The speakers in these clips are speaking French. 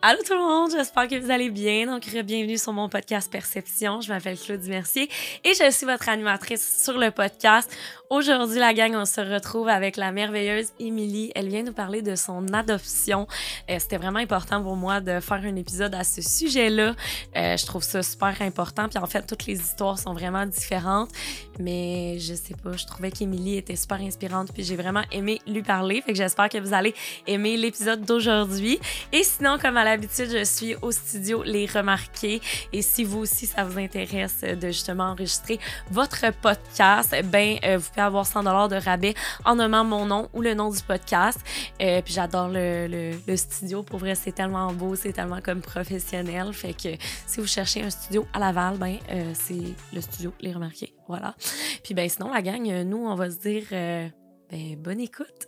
Allô tout le monde, j'espère que vous allez bien. Donc, bienvenue sur mon podcast Perception. Je m'appelle Claudie Mercier et je suis votre animatrice sur le podcast. Aujourd'hui, la gang, on se retrouve avec la merveilleuse Émilie. Elle vient nous parler de son adoption. Euh, C'était vraiment important pour moi de faire un épisode à ce sujet-là. Euh, je trouve ça super important. Puis en fait, toutes les histoires sont vraiment différentes. Mais je sais pas, je trouvais qu'Émilie était super inspirante. Puis j'ai vraiment aimé lui parler. Fait que j'espère que vous allez aimer l'épisode d'aujourd'hui. Et sinon, comme à l'habitude, je suis au studio Les Remarqués. Et si vous aussi, ça vous intéresse de justement enregistrer votre podcast, ben, euh, vous pouvez avoir 100 de rabais en nommant mon nom ou le nom du podcast. Euh, puis j'adore le, le, studio. Pour vrai, c'est tellement beau, c'est tellement comme professionnel. Fait que si vous cherchez un studio à Laval, ben, euh, c'est le studio Les Remarqués. Voilà. Puis ben, sinon, la gang, nous, on va se dire, ben, bonne écoute.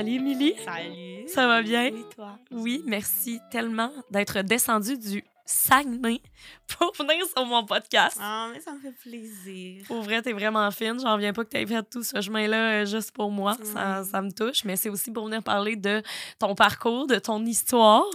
Salut, Émilie. Salut. Ça va bien? Oui, toi? Oui, merci tellement d'être descendue du Saguenay pour venir sur mon podcast. Ah, mais ça me fait plaisir. Pour vrai, t'es vraiment fine. J'en reviens pas que t'aies fait tout ce chemin-là euh, juste pour moi. Oui. Ça, ça me touche. Mais c'est aussi pour venir parler de ton parcours, de ton histoire.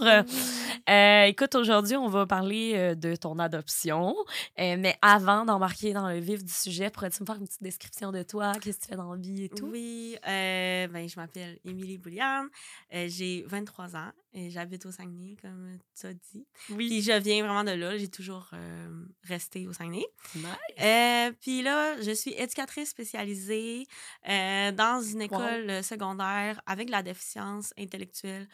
Euh, écoute, aujourd'hui, on va parler euh, de ton adoption. Euh, mais avant d'embarquer dans le vif du sujet, pourrais-tu me faire une petite description de toi? Qu'est-ce que tu fais dans la vie et tout? Oui, euh, ben, je m'appelle Émilie Bouliane. J'ai 23 ans et j'habite au Saguenay, comme tu as dit. Puis je viens vraiment de là. J'ai toujours euh, resté au Saguenay. Nice. Euh, puis là, je suis éducatrice spécialisée euh, dans une école secondaire avec la déficience intellectuelle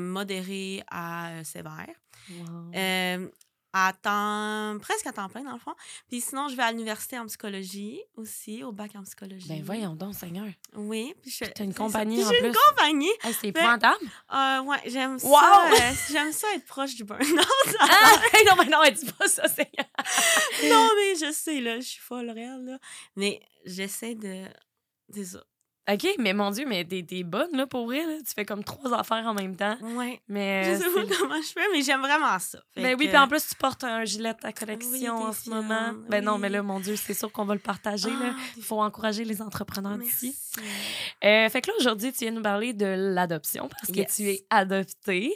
modérée à sévère. Wow. À temps, presque à temps plein, dans le fond. Puis sinon, je vais à l'université en psychologie aussi, au bac en psychologie. Ben voyons donc, Seigneur. Oui. Puis je- T'as une compagnie en J'ai une plus. compagnie. Hey, c'est épouvantable. Euh, ouais, j'aime Wow! ça. euh, j'aime ça être proche du burn-out. Ah! non, mais non, elle dit pas ça, Seigneur. non, mais je sais, là, je suis folle réelle, là. Mais j'essaie de... C'est ça. OK, mais mon Dieu, mais t'es, t'es bonne, là, pour vrai. Là. Tu fais comme trois affaires en même temps. Ouais. Mais. Je euh, sais c'est- pas comment je fais, mais j'aime vraiment ça. Fait Ben oui, puis en plus, tu portes un gilet de ta collection Oui, en ce moment. Ben non, oui. mais là, mon Dieu, c'est sûr qu'on va le partager. là. Ah, Il faut encourager les entrepreneurs d'ici. Euh, fait que là, aujourd'hui, tu viens nous parler de l'adoption parce que tu es adoptée.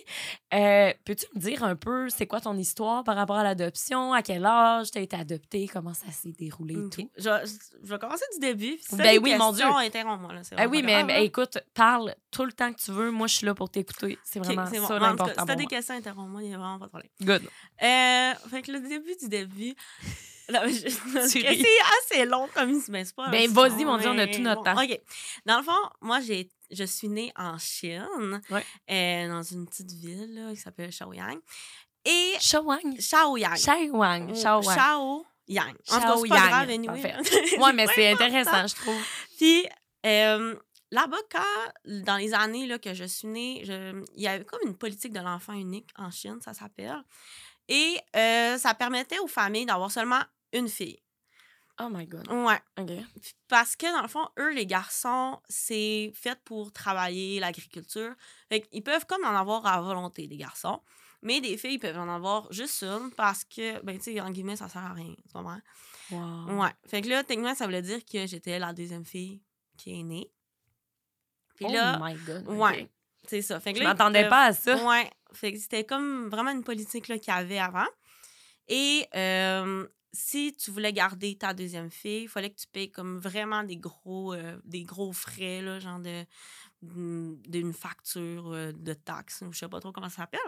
Euh, peux-tu me dire un peu, c'est quoi ton histoire par rapport à l'adoption? À quel âge tu as été adoptée? Comment ça s'est déroulé et tout? Je, vais- je vais commencer du début. Ben oui, mon Dieu. interromps-moi, Ah oui, mais là. écoute, parle tout le temps que tu veux. Moi, je suis là pour t'écouter. C'est vraiment c'est bon. ça l'important Si t'as des questions, interromps-moi, il n'y a vraiment pas de problème. Good. Euh, fait que le début du début. C'est assez long comme mais c'est pas. Ben, vas-y, mon Dieu, on a tout notre temps. OK. Dans le fond, moi, j'ai, je suis née en Chine, Ouais. euh, dans une petite ville là, qui s'appelle Shaoyang. Et Shaoyang. Shaoyang. Shaoyang. Shaoyang. Shaoyang. En tout cas, c'est pas Shaoyang, grave, anyway. parfait. Ouais, mais c'est intéressant, je trouve. Puis euh, là-bas, quand, dans les années là, que je suis née, je- il y avait comme une politique de l'enfant unique en Chine, ça s'appelle. Et euh, ça permettait aux familles d'avoir seulement une fille. Oh my God. Ouais. OK. Puis Parce que, dans le fond, eux, les garçons, c'est fait pour travailler l'agriculture. Fait qu'ils peuvent comme en avoir à volonté, les garçons. Mais des filles, ils peuvent en avoir juste une parce que, ben, tu sais, en guillemets, ça sert à rien. Tu comprends? Wow. Ouais. Fait que là, techniquement, ça voulait dire que j'étais la deuxième fille qui est née. Puis oh là, my God. Ouais, c'est ça. Fait que Je m'attendais pas à ça. Ouais. Fait que c'était comme vraiment une politique là, qu'il y avait avant. Et euh, si tu voulais garder ta deuxième fille, il fallait que tu payes comme vraiment des gros, euh, des gros frais, là, genre de d'une facture euh, de taxes, ou je sais pas trop comment ça s'appelle.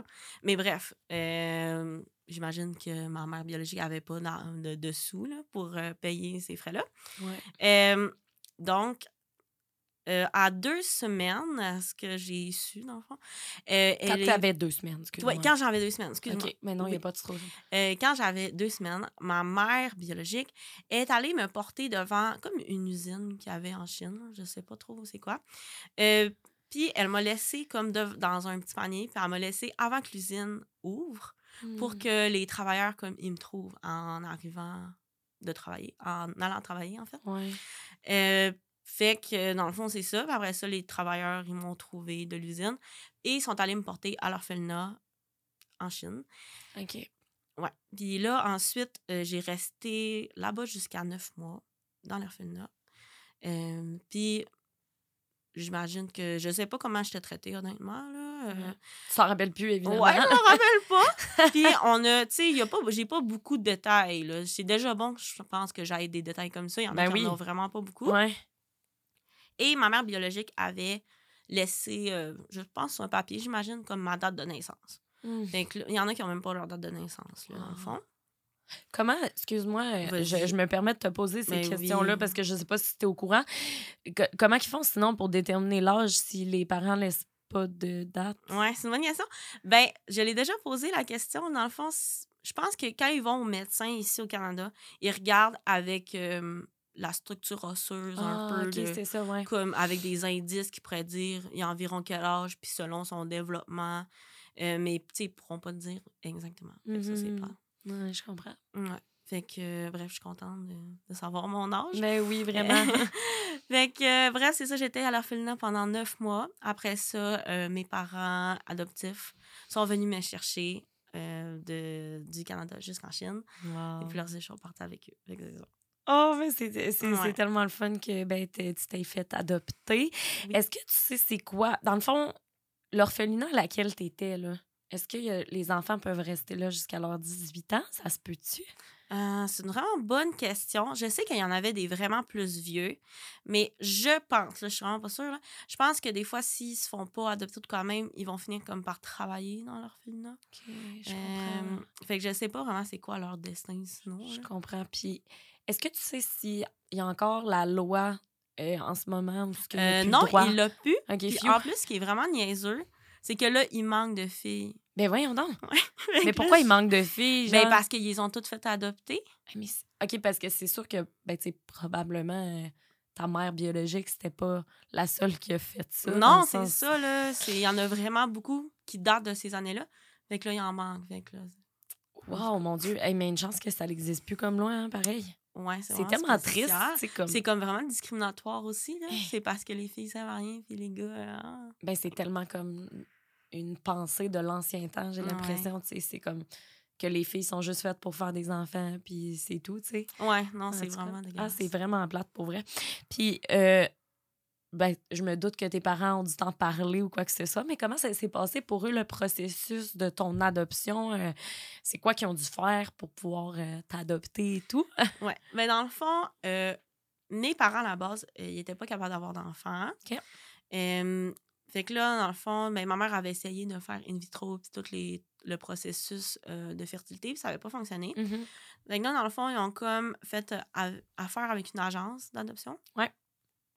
Mais bref, euh, j'imagine que ma mère biologique avait pas de, de sous là, pour payer ces frais-là. Ouais. Donc, euh, à deux semaines, à ce que j'ai su, dans le fond, euh, Quand tu avais deux semaines, excuse-moi. Ouais, quand j'avais deux semaines, excuse-moi. OK, mais non, il n'y a Oui. pas de trop. Euh, quand j'avais deux semaines, ma mère biologique est allée me porter devant comme une usine qu'il y avait en Chine. Je sais pas trop c'est quoi. Puis elle m'a laissé comme de- dans un petit panier, puis elle m'a laissé avant que l'usine ouvre pour que les travailleurs comme ils me trouvent en arrivant de travailler, en allant travailler en fait. Ouais. Euh, fait que dans le fond, c'est ça. Puis après ça, les travailleurs, ils m'ont trouvé de l'usine et ils sont allés me porter à l'orphelinat en Chine. OK. Ouais. Puis là, ensuite, euh, j'ai resté là-bas jusqu'à neuf mois dans l'orphelinat. Euh, puis, j'imagine que je sais pas comment je t'ai traité, honnêtement. Là. euh. Tu t'en rappelles plus, évidemment. Ouais, je me rappelle pas. Puis, on a, tu sais, y a pas, j'ai pas beaucoup de détails. là. C'est déjà bon, je pense que j'aille des détails comme ça. Il y en a Ben qui oui. en ont vraiment pas beaucoup. Ouais. Et ma mère biologique avait laissé, euh, je pense, sur un papier, j'imagine, comme ma date de naissance. Que là, il y en a qui ont même pas leur date de naissance, là, dans le Ah. fond. Comment, excuse-moi, euh, je, je me permets de te poser ces Ben questions-là oui. parce que je sais pas si tu es au courant. Que- comment ils font sinon pour déterminer l'âge si les parents laissent pas de date? Ouais, c'est une bonne question. Ben, je l'ai déjà posé la question. Dans le fond, je pense que quand ils vont au médecin ici au Canada, ils regardent avec euh, la structure osseuse un Ah, peu. de- ça, ouais. comme avec des indices qui pourraient dire il y a environ quel âge, puis selon son développement. Euh, mais, tu sais, ils pourront pas te dire exactement. Que Ça, c'est Mhm. pas. Ouais, je comprends. Ouais. Fait que, euh, bref, je suis contente de, de savoir mon âge. Ben oui, vraiment. fait que, euh, bref, c'est ça, j'étais à l'orphelinat pendant neuf mois. Après ça, mes parents adoptifs sont venus me chercher de, du Canada jusqu'en Chine. Wow. Et puis, leurs échanges partent avec eux. Fait que. Oh, mais c'est Ouais. tellement le fun que ben, tu t'es fait adopter. Oui. Est-ce que tu sais c'est quoi? Dans le fond, l'orphelinat à laquelle tu étais, là, est-ce que a- les enfants peuvent rester là jusqu'à leurs 18 ans? Ça se peut-tu? Euh, c'est une vraiment bonne question. Je sais qu'il y en avait des vraiment plus vieux, mais je pense, là, je suis vraiment pas sûre, là, je pense que des fois, s'ils se font pas adopter tout quand même, ils vont finir comme par travailler dans l'orphelinat. Je Euh, comprends. fait que je sais pas vraiment c'est quoi leur destin sinon. Je comprends. Puis, est-ce que tu sais s'il y a encore la loi euh, en ce moment où a Euh, plus non, droit? il l'a pu. OK, Puis phew. en plus, ce qui est vraiment niaiseux, c'est que là, il manque de filles. Ben voyons donc. Mais pourquoi il manque de filles? Ben parce qu'ils ont toutes fait adopter. Ah, mais OK, parce que c'est sûr que, ben, tu probablement, euh, ta mère biologique, c'était pas la seule qui a fait ça. non, c'est sens- ça, là. Il y en a vraiment beaucoup qui datent de ces années-là. Fait que là, il en manque. Fait que là, Wow, mon Dieu. Hey, mais une chance que ça n'existe plus comme loi, hein, pareil. Ouais, C'est tellement triste. C'est comme... Comme vraiment discriminatoire aussi, là. Hey. C'est parce que les filles savent rien, puis les gars... euh, ah. Ben, c'est tellement comme une pensée de l'ancien temps, j'ai Ouais. l'impression. C'est comme que les filles sont juste faites pour faire des enfants, puis c'est tout, tu sais. Ouais, non, c'est cas. vraiment Ah, c'est vraiment plate pour vrai. Puis, euh, ben, je me doute que tes parents ont dû t'en parler ou quoi que ce soit, mais comment ça s'est passé pour eux le processus de ton adoption? Euh, c'est quoi qu'ils ont dû faire pour pouvoir euh, t'adopter et tout? Ouais. Mais dans le fond, euh, mes parents, à la base, ils n'étaient pas capables d'avoir d'enfants. OK. Fait que là, dans le fond, ben, ma mère avait essayé de faire in vitro puis tout les, le processus de fertilité, puis ça n'avait pas fonctionné. Mhm. Fait que là, dans le fond, ils ont comme fait affaire avec une agence d'adoption. Ouais.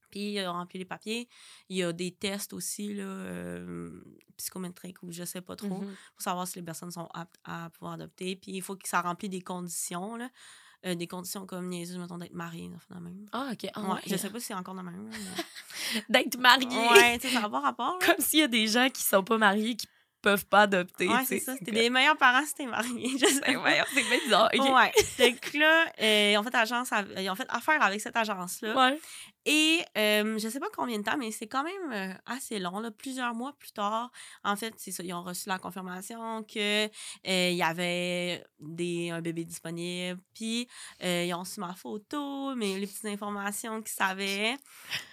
Puis ils ont rempli les papiers. Il y a des tests aussi, là, euh, psychométriques ou je sais pas trop, Mhm. pour savoir si les personnes sont aptes à pouvoir adopter. Puis il faut que ça remplisse des conditions, là. Euh, des conditions comme niaiseuses, mettons, d'être marié, dans même. Ah, OK. Ah, ouais, ouais. Je sais pas si c'est encore de même. mais- D'être marié. ouais, tu sais, ça n'a pas rapport. là. Comme s'il y a des gens qui sont pas mariés qui peuvent pas adopter. Ouais, c'est ça. C'était des meilleurs parents si t'es marié. Je sais Ben, c'est bien bizarre. Ouais. Que là, euh, ils, ont fait agence ils ont fait affaire avec cette agence-là. Ouais. Et euh, je sais pas combien de temps, mais c'est quand même euh, assez long. Là. Plusieurs mois plus tard, en fait, c'est ça. Ils ont reçu la confirmation qu'il y avait des, un bébé disponible. Puis euh, ils ont reçu ma photo, mais les petites informations qu'ils savaient.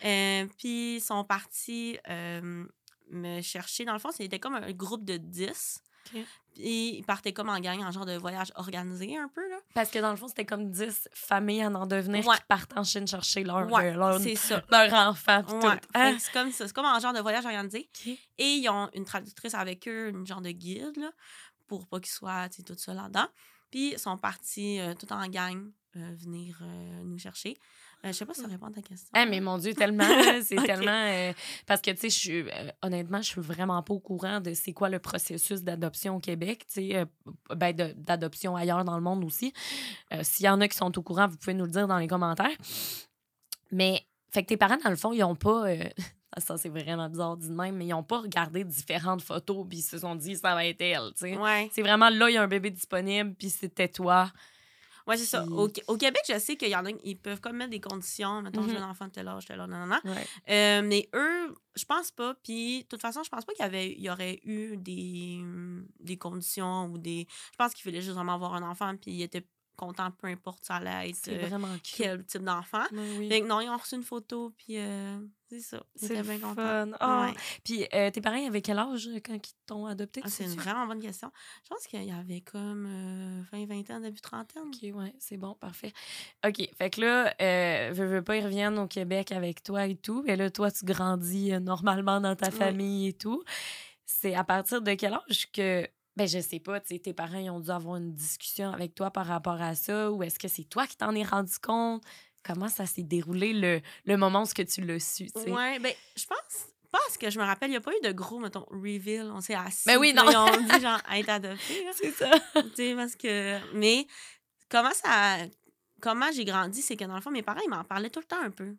Euh, puis ils sont partis euh, me chercher. Dans le fond, c'était comme un groupe de 10. OK. Puis ils partaient comme en gang, en genre de voyage organisé un peu. Là. Parce que dans le fond, c'était comme 10 familles à en devenir Ouais. qui partent en Chine chercher leur, Ouais, euh, leur, leur enfant. Ouais. Hein? C'est comme ça. C'est comme un genre de voyage organisé. Et ils ont une traductrice avec eux, une genre de guide, là, pour pas qu'ils soient tout seuls là-dedans. Puis ils sont partis euh, tout en gang euh, venir euh, nous chercher. Euh, je sais pas si ça répond à ta question. Ah, mais mon Dieu, tellement, c'est tellement. euh, parce que, tu sais, euh, honnêtement, je suis vraiment pas au courant de c'est quoi le processus d'adoption au Québec, tu sais, euh, ben, d'adoption ailleurs dans le monde aussi. Euh, S'il y en a qui sont au courant, vous pouvez nous le dire dans les commentaires. Mais, fait que tes parents, dans le fond, ils ont pas. euh, ça, c'est vraiment bizarre dit de même, mais ils ont pas regardé différentes photos, puis ils se sont dit, ça va être elle, tu sais. Ouais. C'est vraiment là, il y a un bébé disponible, puis c'était toi. Ouais, c'est ça. Au, au Québec, je sais qu'il y en a, ils peuvent comme mettre des conditions. Mettons, je veux Mhm. un enfant de tel âge, tel âge, non. Ouais. Euh, mais eux, je pense pas. Puis, de toute façon, je pense pas qu'il y, avait, il y aurait eu des, des conditions ou des. Je pense qu'il fallait juste vraiment avoir un enfant. Puis, il était content, peu importe ça allait être C'est euh, quel type d'enfant. Ouais, oui. Fait que non, ils ont reçu une photo, puis euh, c'est ça. Ils le bien contents. fun. Ah, Ouais. Puis euh, tes parents avaient quel âge euh, quand ils t'ont adopté? Ah, c'est une vraiment bonne question. Je pense qu'il y avait comme euh, 20, 20 ans, début trentaine. OK, ouais, c'est bon, parfait. OK, fait que là, euh, veux, veux pas, ils reviennent au Québec avec toi et tout. Et là, toi, tu grandis normalement dans ta Oui. famille et tout. C'est à partir de quel âge que, ben je sais pas, tes parents, ils ont dû avoir une discussion avec toi par rapport à ça ou est-ce que c'est toi qui t'en es rendu compte? Comment ça s'est déroulé le, le moment où ce que tu l'as su? Ouais, ben, je pense. Parce que je me rappelle, il n'y a pas eu de gros, mettons, reveal. On s'est assis. Ben oui, non. Ils ont dit, genre, être adopté. C'est ça. Tu sais, parce que. Mais comment ça. Comment j'ai grandi, c'est que dans le fond, mes parents, ils m'en parlaient tout le temps un peu.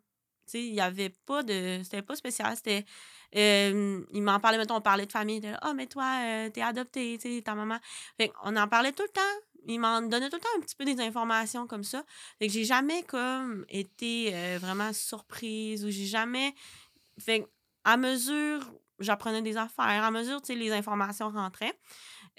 Il n'y avait pas de. C'était pas spécial. C'était. ils m'en parlaient, mettons, on parlait de famille. Ah, oh, mais toi, euh, t'es adopté, tu ta maman. Fait on en parlait tout le temps. Ils m'en donnaient tout le temps un petit peu des informations comme ça. Fait que j'ai jamais, comme, été euh, vraiment surprise ou j'ai jamais. Fait à mesure, j'apprenais des affaires. À mesure, tu sais, les informations rentraient.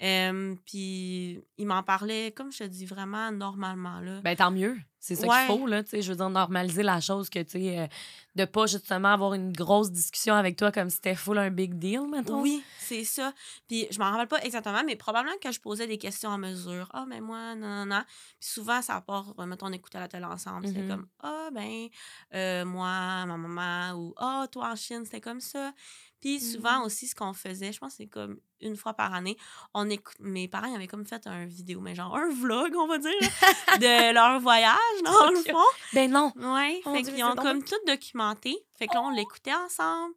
Euh, puis, ils m'en parlaient, comme je te dis, vraiment normalement, là. Ben tant mieux. C'est ça Ouais. qu'il faut, là. Tu sais, je veux dire, normaliser la chose que, tu sais, euh, de pas justement avoir une grosse discussion avec toi comme si c'était full un big deal, mettons. Oui, c'est ça. Puis je m'en rappelle pas exactement, mais probablement que je posais des questions à mesure. Ah, mais moi, non, non, non. Puis souvent, ça part, euh, mettons, on écoutait la télé ensemble. C'était Mhm. comme, ah, ben, euh, moi, ma maman, ou ah, toi en Chine, c'était comme ça. Puis souvent Mhm. aussi, ce qu'on faisait, je pense que c'est comme une fois par année, on écoute, mes parents ils avaient comme fait un vidéo, mais genre un vlog, on va dire, de leur voyage, dans le fond. Ben non. Ouais, Mon fait qu'ils ont comme tout documenté. Fait que là, on l'écoutait ensemble.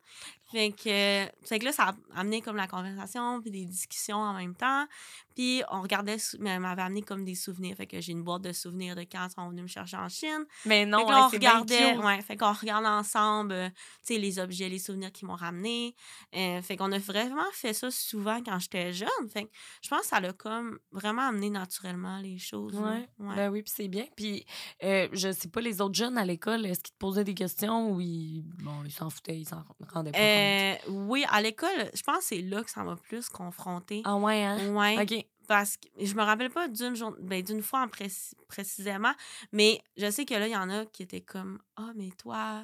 Fait que, euh, fait que là, ça a amené comme la conversation, puis des discussions en même temps. Puis on regardait, mais elle m'avait amené comme des souvenirs. Fait que j'ai une boîte de souvenirs de quand ils sont venus me chercher en Chine. Mais non, fait que là, ouais, on regardait, ouais, fait qu'on regarde ensemble, euh, tu sais, les objets, les souvenirs qu'ils m'ont ramenés. Euh, fait qu'on a vraiment fait ça souvent quand j'étais jeune. Fait que je pense que ça l'a comme vraiment amené naturellement les choses. là. Ouais. Ouais. Ben oui, puis c'est bien. Puis euh, je sais pas, les autres jeunes à l'école, est-ce qu'ils te posaient des questions ou ils bon, ils s'en foutaient, ils s'en rendaient pas compte? Euh, oui, à l'école, je pense que c'est là que ça m'a plus confrontée. Ah ouais, hein? Ouais. OK. Parce que je me rappelle pas d'une jour- ben, d'une fois en précis- précisément, mais je sais que là, il y en a qui étaient comme Ah, mais toi,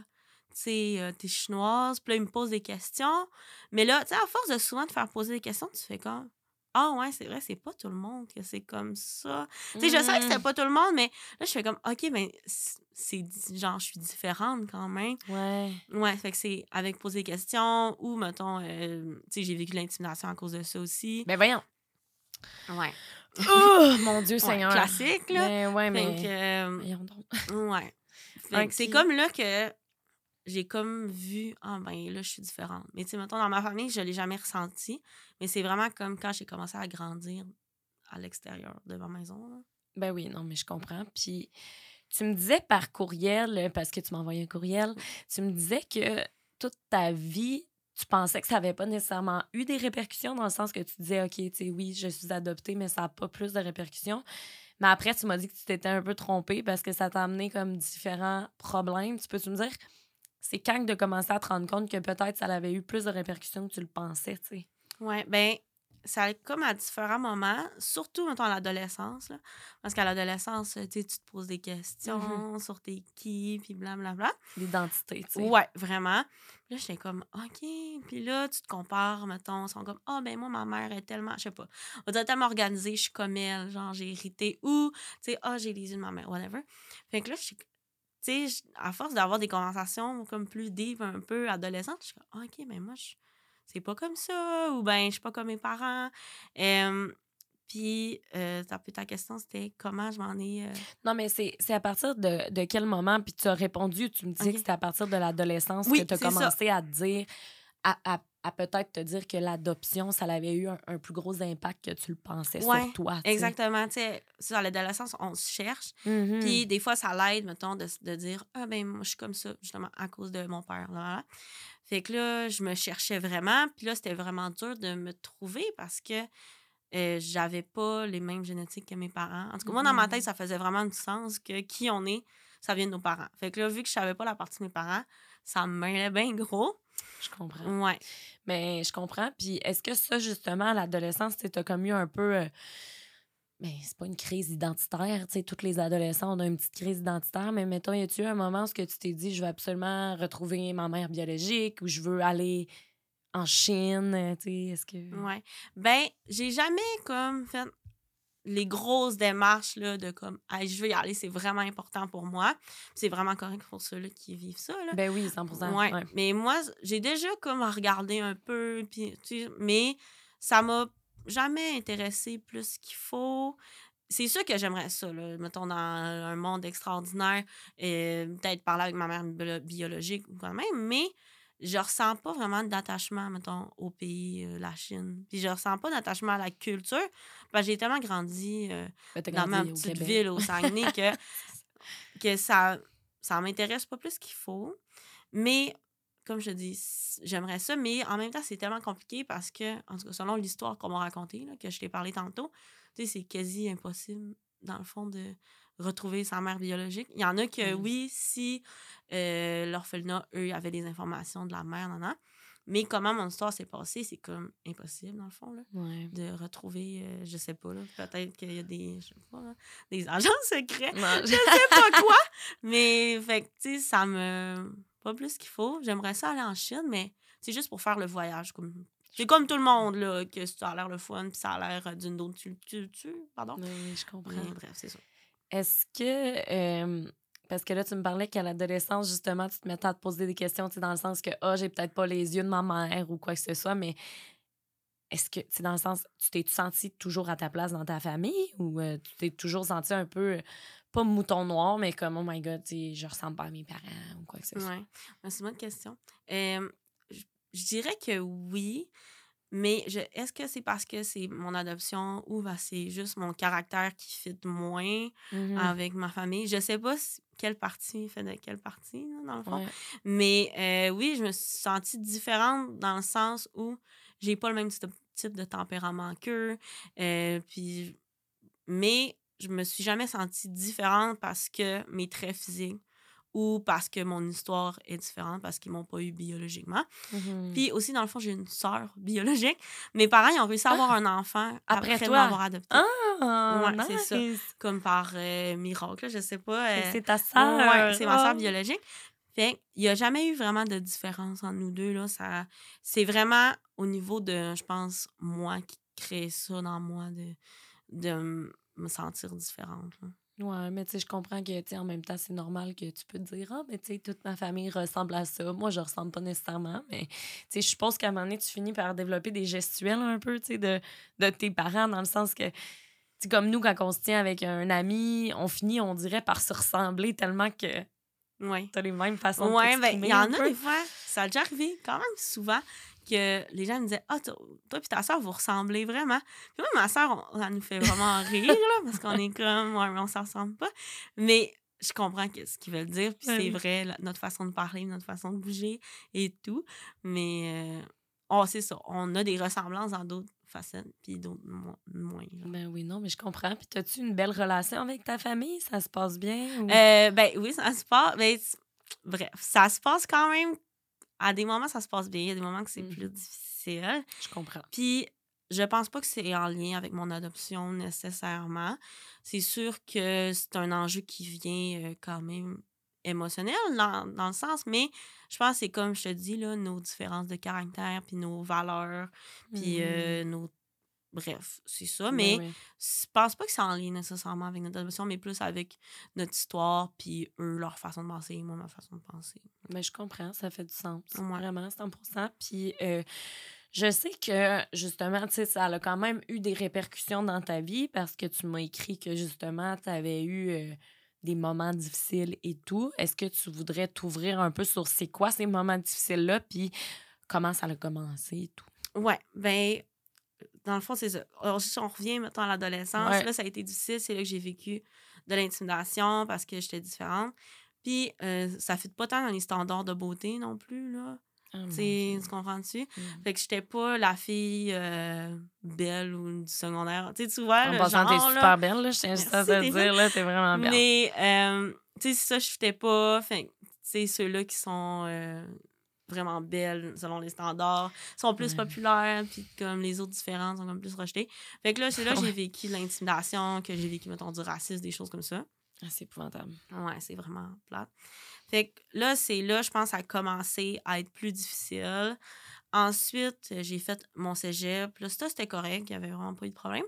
sais, euh, t'es chinoise. Puis là, ils me posent des questions. Mais là, tu sais, à force de souvent te faire poser des questions, tu fais comme Ah, ouais, c'est vrai, c'est pas tout le monde que c'est comme ça. Tu sais, je sais que c'était Mm. pas tout le monde, mais là, je fais comme OK, ben, c'est genre, je suis différente quand même. Ouais. Ouais, fait que c'est avec poser des questions ou, mettons, euh, tu sais, j'ai vécu l'intimidation à cause de ça aussi. Ben voyons. Ouais. oh, mon Dieu Ouais, Seigneur. classique, là. Ben ouais, Fait mais... que, euh, Voyons donc. ouais. Fait que c'est comme là que j'ai comme vu, ah ben là, je suis différente. Mais tu sais, mettons, dans ma famille, je l'ai jamais ressenti. Mais c'est vraiment comme quand j'ai commencé à grandir à l'extérieur de ma maison. Ben oui, non, mais je comprends. Puis tu me disais par courriel, euh, parce que tu m'as envoyé un courriel, tu me disais que toute ta vie, tu pensais que ça n'avait pas nécessairement eu des répercussions, dans le sens que tu disais, OK, tu sais, oui, je suis adoptée, mais ça n'a pas plus de répercussions. Mais après, tu m'as dit que tu t'étais un peu trompée parce que ça t'a amené comme différents problèmes. Tu peux-tu me dire, c'est quand de commencer à te rendre compte que peut-être ça avait eu plus de répercussions que tu le pensais, tu sais? Ouais, ben, ça a comme à différents moments, surtout, à l'adolescence. là. Parce qu'à l'adolescence, tu te poses des questions sur t'es qui, puis blablabla. L'identité, tu sais. Ouais, vraiment. Puis là, j'étais comme, OK. Puis là, tu te compares, mettons, ils sont comme, ah, ben moi, ma mère est tellement, je sais pas, on dirait tellement organisée, je suis comme elle, genre, j'ai hérité, ou, tu sais, ah, j'ai les yeux de ma mère, whatever. Fait que là, je suis, tu sais, à force d'avoir des conversations comme plus deep, un peu adolescentes, je suis comme, OK, mais moi, je- c'est pas comme ça, ou ben, je suis pas comme mes parents. Euh, puis, euh, ta, ta question, c'était comment je m'en ai. euh, Non, mais c'est à partir de, de quel moment, puis tu as répondu, tu me disais Ok. que c'était à partir de l'adolescence Oui, que tu as ça. commencé à te dire, à, à- à peut-être te dire que l'adoption, ça avait eu un, un plus gros impact que tu le pensais Ouais, sur toi. tu sais. Exactement, tu sais, sur l'adolescence, on se cherche. Mhm. Puis des fois, ça l'aide, mettons, de, de dire Ah, ben, moi, je suis comme ça, justement, à cause de mon père. Là. Fait que là, je me cherchais vraiment. Puis là, c'était vraiment dur de me trouver parce que euh, j'avais pas les mêmes génétiques que mes parents. En tout cas, moi, dans ma tête, ça faisait vraiment du sens que qui on est, ça vient de nos parents. Fait que là, vu que je savais pas la partie de mes parents, ça me mêlait bien gros. Je comprends. Ouais. Mais je comprends. Puis est-ce que ça, justement, à l'adolescence, tu as comme eu un peu. euh, mais c'est pas une crise identitaire, tu sais, tous les adolescents ont une petite crise identitaire, mais mettons, y a-tu un moment où tu t'es dit, je veux absolument retrouver ma mère biologique ou je veux aller en Chine, tu sais, est-ce que... Ouais. Ben, j'ai jamais comme fait les grosses démarches là, de comme je veux y aller, c'est vraiment important pour moi. C'est vraiment correct pour ceux-là qui vivent ça. Là. Ben oui, 100 ouais. Mais moi, j'ai déjà comme regardé un peu, puis, mais ça m'a jamais intéressé plus qu'il faut. C'est sûr que j'aimerais ça, là, mettons, dans un monde extraordinaire, euh, peut-être parler avec ma mère biologique ou quand même, mais je ressens pas vraiment d'attachement, mettons, au pays, euh, la Chine. Puis je ressens pas d'attachement à la culture. Parce que j'ai tellement grandi, euh, ben, dans ma petite ville au Saguenay que, que ça, ça m'intéresse pas plus qu'il faut. Mais, comme je dis, j'aimerais ça. Mais en même temps, c'est tellement compliqué parce que, en tout cas, selon l'histoire qu'on m'a racontée, que je t'ai parlé tantôt, tu sais, c'est quasi impossible, dans le fond, de retrouver sa mère biologique. Il y en a que, mmh. oui, si euh, l'orphelinat, eux, avaient des informations de la mère, non, non. Mais comment mon histoire s'est passée, c'est comme impossible, dans le fond, là, de retrouver, euh, je sais pas, peut-être qu'il y a des, je sais pas, des agents secrets, je sais pas quoi. Mais, fait tu sais, ça me... Pas plus qu'il faut. J'aimerais ça aller en Chine, mais c'est juste pour faire le voyage, comme... C'est comme tout le monde, là, que ça a l'air le fun, puis ça a l'air d'une autre culture, pardon. Oui, je comprends. bref, c'est ça. Est-ce que. parce que là, tu me parlais qu'à l'adolescence, justement, tu te mettais à te poser des questions, dans le sens que, ah, oh, j'ai peut-être pas les yeux de ma mère ou quoi que ce soit, mais est-ce que, tu dans le sens, tu t'es senti toujours à ta place dans ta famille ou tu t'es toujours senti un peu, pas mouton noir, mais comme, oh my god, je ressemble pas à mes parents ou quoi que ce soit? Oui, c'est une bonne question. je dirais que oui. Mais est-ce que c'est parce que c'est mon adoption ou bah, c'est juste mon caractère qui fit moins mmh avec ma famille? Je sais pas quelle partie fait de quelle partie, dans le fond. Mais euh, oui, je me suis sentie différente dans le sens où j'ai pas le même type de tempérament qu'eux. Euh, puis, mais je me suis jamais sentie différente parce que mes traits physiques ou parce que mon histoire est différente, parce qu'ils m'ont pas eu biologiquement. Mmh Puis aussi, dans le fond, j'ai une sœur biologique. Mes parents, ils ont réussi à avoir ah! un enfant après, après m'avoir adopté. Ah, ouais, c'est ça. Comme par euh, miracle, je sais pas. Euh, c'est ta sœur. Ouais, c'est ma sœur oh! biologique. Fait il n'y a jamais eu vraiment de différence entre nous deux. Là. Ça, c'est vraiment au niveau de, je pense, moi qui crée ça dans moi, de, de me sentir différente. Là. Ouais, mais tu sais, je comprends que, tu en même temps, c'est normal que tu peux te dire, ah, mais tu sais, toute ma famille ressemble à ça. Moi, je ressemble pas nécessairement, mais, tu sais, je suppose qu'à un moment donné, tu finis par développer des gestuels un peu, tu sais, de, de tes parents, dans le sens que, c'est comme nous, quand on se tient avec un ami, on finit, on dirait, par se ressembler tellement que. Ouais. T'as les mêmes façons ouais, de ben, il y en a des fois, ça a déjà arrivé quand même souvent, que les gens me disaient Ah, toi et ta soeur, vous ressemblez vraiment. Puis moi, ma soeur, ça nous fait vraiment rire, là, parce qu'on est comme, ouais, mais on s'en ressemble pas. Mais je comprends ce qu'ils veulent dire, puis c'est vrai, notre façon de parler, notre façon de bouger et tout. Mais, euh, oh, c'est ça, on a des ressemblances dans d'autres facettes, puis d'autres moins. Ben oui, non, mais je comprends. Puis as-tu une belle relation avec ta famille? Ça se passe bien? Euh, ben oui, ça se passe. Ben, bref, ça se passe quand même à des moments, ça se passe bien. Il y a des moments que c'est plus mmh difficile. Je comprends. Puis, je pense pas que c'est en lien avec mon adoption nécessairement. C'est sûr que c'est un enjeu qui vient euh, quand même émotionnel dans, dans, le sens, mais je pense que c'est comme je te dis, là, nos différences de caractère, puis nos valeurs, puis euh, mmh. nos Bref, c'est ça. Ben mais je pense pas que c'est en lien nécessairement avec notre adoption, mais plus avec notre histoire, puis eux, leur façon de penser, moi, ma façon de penser. Mais ben, je comprends, ça fait du sens. Vraiment, 100% Puis euh, je sais que, justement, tu sais, ça a quand même eu des répercussions dans ta vie parce que tu m'as écrit que, justement, tu avais eu. Euh, des moments difficiles et tout. Est-ce que tu voudrais t'ouvrir un peu sur c'est quoi ces moments difficiles-là, puis comment ça a commencé et tout? Ouais, ben dans le fond, c'est ça. Alors, si on revient maintenant à l'adolescence, là, ça a été difficile. C'est là que j'ai vécu de l'intimidation parce que j'étais différente. Puis, euh, ça ne fit pas tant dans les standards de beauté non plus, là. Oh tu comprends-tu? Mmh. Fait que j'étais pas la fille euh, belle ou du secondaire. Tu sais, tu vois, le genre, t'es super belle, là. Je tiens juste à te dire, là, t'es vraiment belle. Mais, euh, tu sais, ça, je fitais pas. Fait tu sais, ceux-là qui sont vraiment belles selon les standards, sont plus Ouais. populaires, puis comme les autres différentes sont comme plus rejetées. Fait que là, c'est là que j'ai vécu de l'intimidation, que j'ai vécu, mettons, du racisme, des choses comme ça. Ah, c'est épouvantable. Ouais, c'est vraiment plate. Fait que là, c'est là, je pense, ça a commencé à être plus difficile. Ensuite, j'ai fait mon cégep. Là, ça, c'était correct. Il n'y avait vraiment pas eu de problème.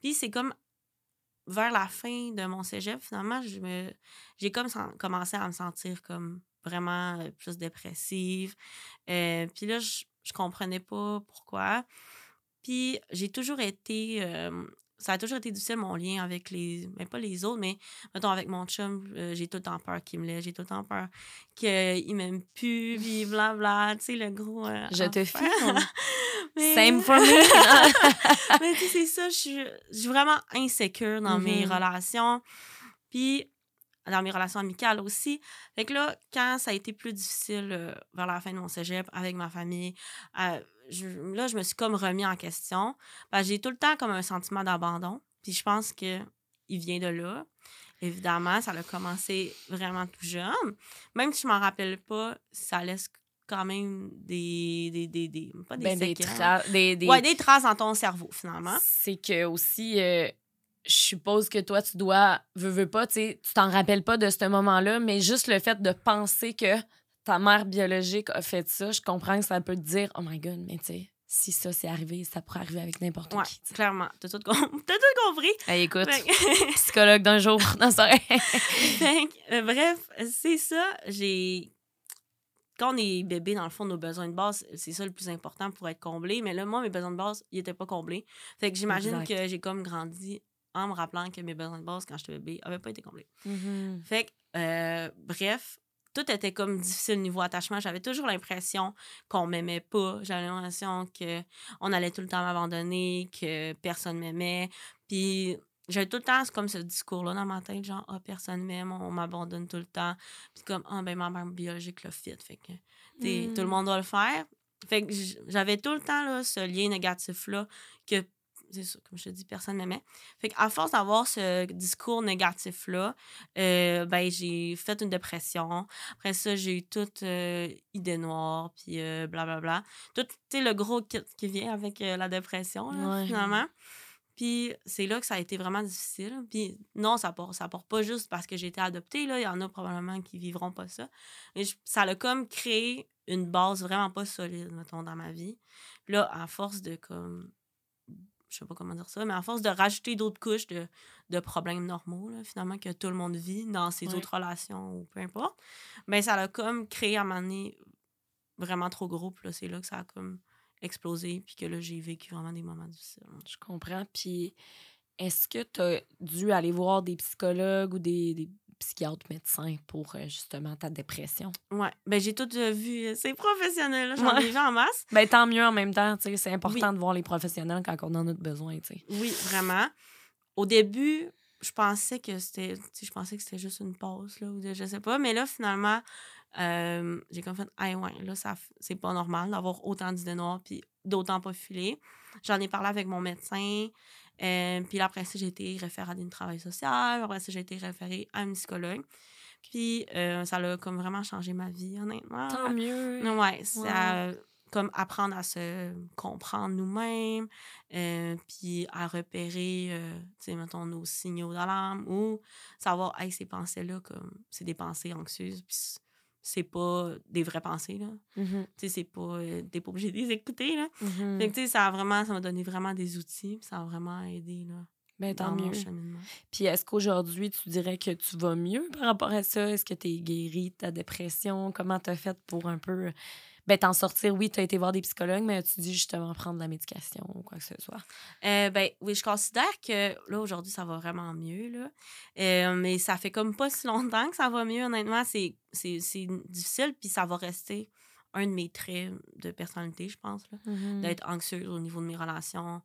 Puis c'est comme vers la fin de mon cégep, finalement, j'ai comme commencé à me sentir comme vraiment plus dépressive. Euh, puis là, je, je comprenais pas pourquoi. Puis j'ai toujours été. euh, ça a toujours été difficile, mon lien avec les. Mais pas les autres, mais mettons, avec mon chum, euh, j'ai tout le temps peur qu'il me laisse. J'ai tout le temps peur qu'il m'aime plus, puis blabla. Tu sais, le gros. euh, Je te filme. Mais- Same for me. mais tu sais, c'est ça, je suis, vraiment insécure dans mes Mhm. relations. Puis, dans mes relations amicales aussi. Fait que là, quand ça a été plus difficile euh, vers la fin de mon cégep avec ma famille, euh, je- là, je me suis comme remis en question. Que j'ai tout le temps comme un sentiment d'abandon. Puis je pense que il vient de là. Évidemment, ça a commencé vraiment tout jeune. Même si je m'en rappelle pas, ça laisse quand même des... des, des, des- pas des Ben, des, tra- des, des- Ouais, des traces dans ton cerveau, finalement. C'est que aussi, euh, je suppose que toi, tu dois, veux, veux pas, tu t'en rappelles pas de ce moment-là, mais juste le fait de penser que ta mère biologique a fait ça, je comprends que ça peut te dire, oh my god, mais tu sais, si ça c'est arrivé, ça pourrait arriver avec n'importe Ouais, qui. clairement. T'as tout, com- tout compris. Hey, écoute, psychologue d'un jour dans que, euh, bref, c'est ça. J'ai. Quand on est bébé, dans le fond, nos besoins de base, c'est ça le plus important pour être comblé. Mais là, moi, mes besoins de base, ils n'étaient pas comblés. Fait que j'imagine que j'ai comme grandi en me rappelant que mes besoins de base, quand j'étais bébé, n'avaient pas été comblés. Mhm. Fait que, euh, bref, tout était comme difficile niveau attachement. J'avais toujours l'impression qu'on m'aimait pas. J'avais l'impression que on allait tout le temps m'abandonner, que personne m'aimait. Puis j'avais tout le temps comme ce discours-là dans ma tête, genre, ah, personne m'aime, on m'abandonne tout le temps. Puis comme, ah, ben ma mère biologique l'a fait. Fait que, Mm. tout le monde doit le faire. Fait que j'avais tout le temps là, ce lien négatif-là que, c'est ça, comme je te dis, personne m'aimait. Fait qu'à force d'avoir ce discours négatif-là, euh, ben, j'ai fait une dépression. Après ça, j'ai eu toute euh, idée noire, puis euh, blablabla. Tout, tu sais, le gros kit qui vient avec euh, la dépression, là, Ouais. finalement. Puis c'est là que ça a été vraiment difficile. Puis non, ça part, ça part pas juste parce que j'ai été adoptée. Là. Il y en a probablement qui vivront pas ça. Mais je- ça a comme créé une base vraiment pas solide, mettons, dans ma vie. Puis là, à force de comme je sais pas comment dire ça, mais à force de rajouter d'autres couches de, de problèmes normaux, là, finalement, que tout le monde vit dans ses Ouais. autres relations ou peu importe, ben ça a comme créé à un moment donné vraiment trop gros. Puis là, c'est là que ça a comme explosé, puis que là, j'ai vécu vraiment des moments difficiles. Je comprends. Puis, est-ce que tu as dû aller voir des psychologues ou des, des psychiatres médecins pour euh, justement ta dépression? Ouais, ben j'ai tout euh, vu, euh, c'est professionnel, là, j'en ai vu en masse. Ben, tant mieux en même temps. C'est important de voir les professionnels quand on en a besoin. Oui, vraiment. Au début, je pensais que c'était, je pensais que c'était juste une pause, là, ou de- je sais pas, mais là, finalement, euh, j'ai comme fait, ah ouais, là, ça, c'est pas normal d'avoir autant d'idées noires, puis d'autant pas filer. J'en ai parlé avec mon médecin, euh, puis après ça, j'ai été référée à une travail social, après ça, j'ai été référée à une psychologue. Puis euh, ça a comme vraiment changé ma vie, honnêtement. Tant mieux. Ouais, c'est à- comme apprendre à se comprendre nous-mêmes, euh, puis à repérer, euh, tu sais, mettons, nos signaux d'alarme ou savoir, hey, ces pensées-là, comme, c'est des pensées anxieuses, puis c'est pas des vraies pensées, là. Mhm, Tu sais, c'est pas, euh, t'es pas obligé de les écouter, là. mhm. Fait que, tu sais, ça a vraiment, ça m'a donné vraiment des outils, ça a vraiment aidé, là, Ben, tant dans mon mieux. cheminement. Puis, est-ce qu'aujourd'hui, tu dirais que tu vas mieux par rapport à ça? Est-ce que tu es guérie de ta dépression? Comment tu as fait pour un peu ben, t'en sortir? Oui, tu as été voir des psychologues, mais tu dis justement prendre de la médication ou quoi que ce soit? Euh, ben oui, je considère que là, aujourd'hui, ça va vraiment mieux. Là. Euh, mais ça fait comme pas si longtemps que ça va mieux, honnêtement. C'est, difficile, puis ça va rester un de mes traits de personnalité, je pense. Mhm. D'être anxieuse au niveau de mes relations,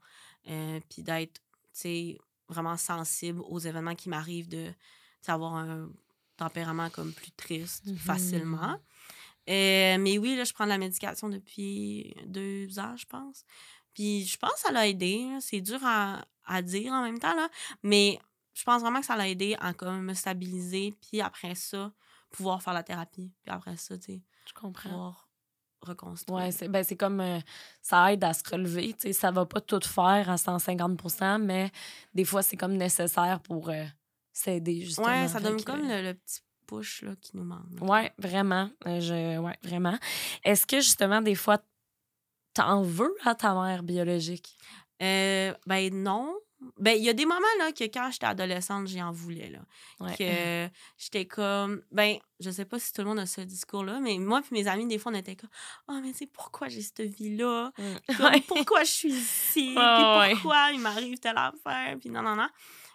euh, puis d'être, tu sais, vraiment sensible aux événements qui m'arrivent, de d'avoir un tempérament comme plus triste Mhm. facilement. Euh, mais oui, là, je prends de la médication depuis deux ans, je pense. Puis je pense que ça l'a aidé. C'est dur à, à dire en même temps, là. Mais je pense vraiment que ça l'a aidé à comme me stabiliser. Puis après ça, pouvoir faire la thérapie. Puis après ça, tu sais, Je comprends. pouvoir reconstruire. Ouais, c'est ben, comme euh, ça aide à se relever. Tu sais, ça va pas tout faire à 150% mais des fois, c'est comme nécessaire pour euh, s'aider, justement. ouais, ça donne que, comme le, le petit push là, qui nous manque. Ouais, vraiment. Euh, je, ouais, vraiment. Est-ce que justement, des fois, t'en veux à ta mère biologique? Euh, ben non. Ben, il y a des moments là que quand j'étais adolescente, j'y en voulais là. Ouais. Que j'étais comme ben, je sais pas si tout le monde a ce discours là, mais moi puis mes amis des fois on était comme "Oh mais tu sais pourquoi j'ai cette vie là Mm. Ouais. pourquoi je suis ici, puis ouais. pourquoi il m'arrive telle affaire, puis non, non, non.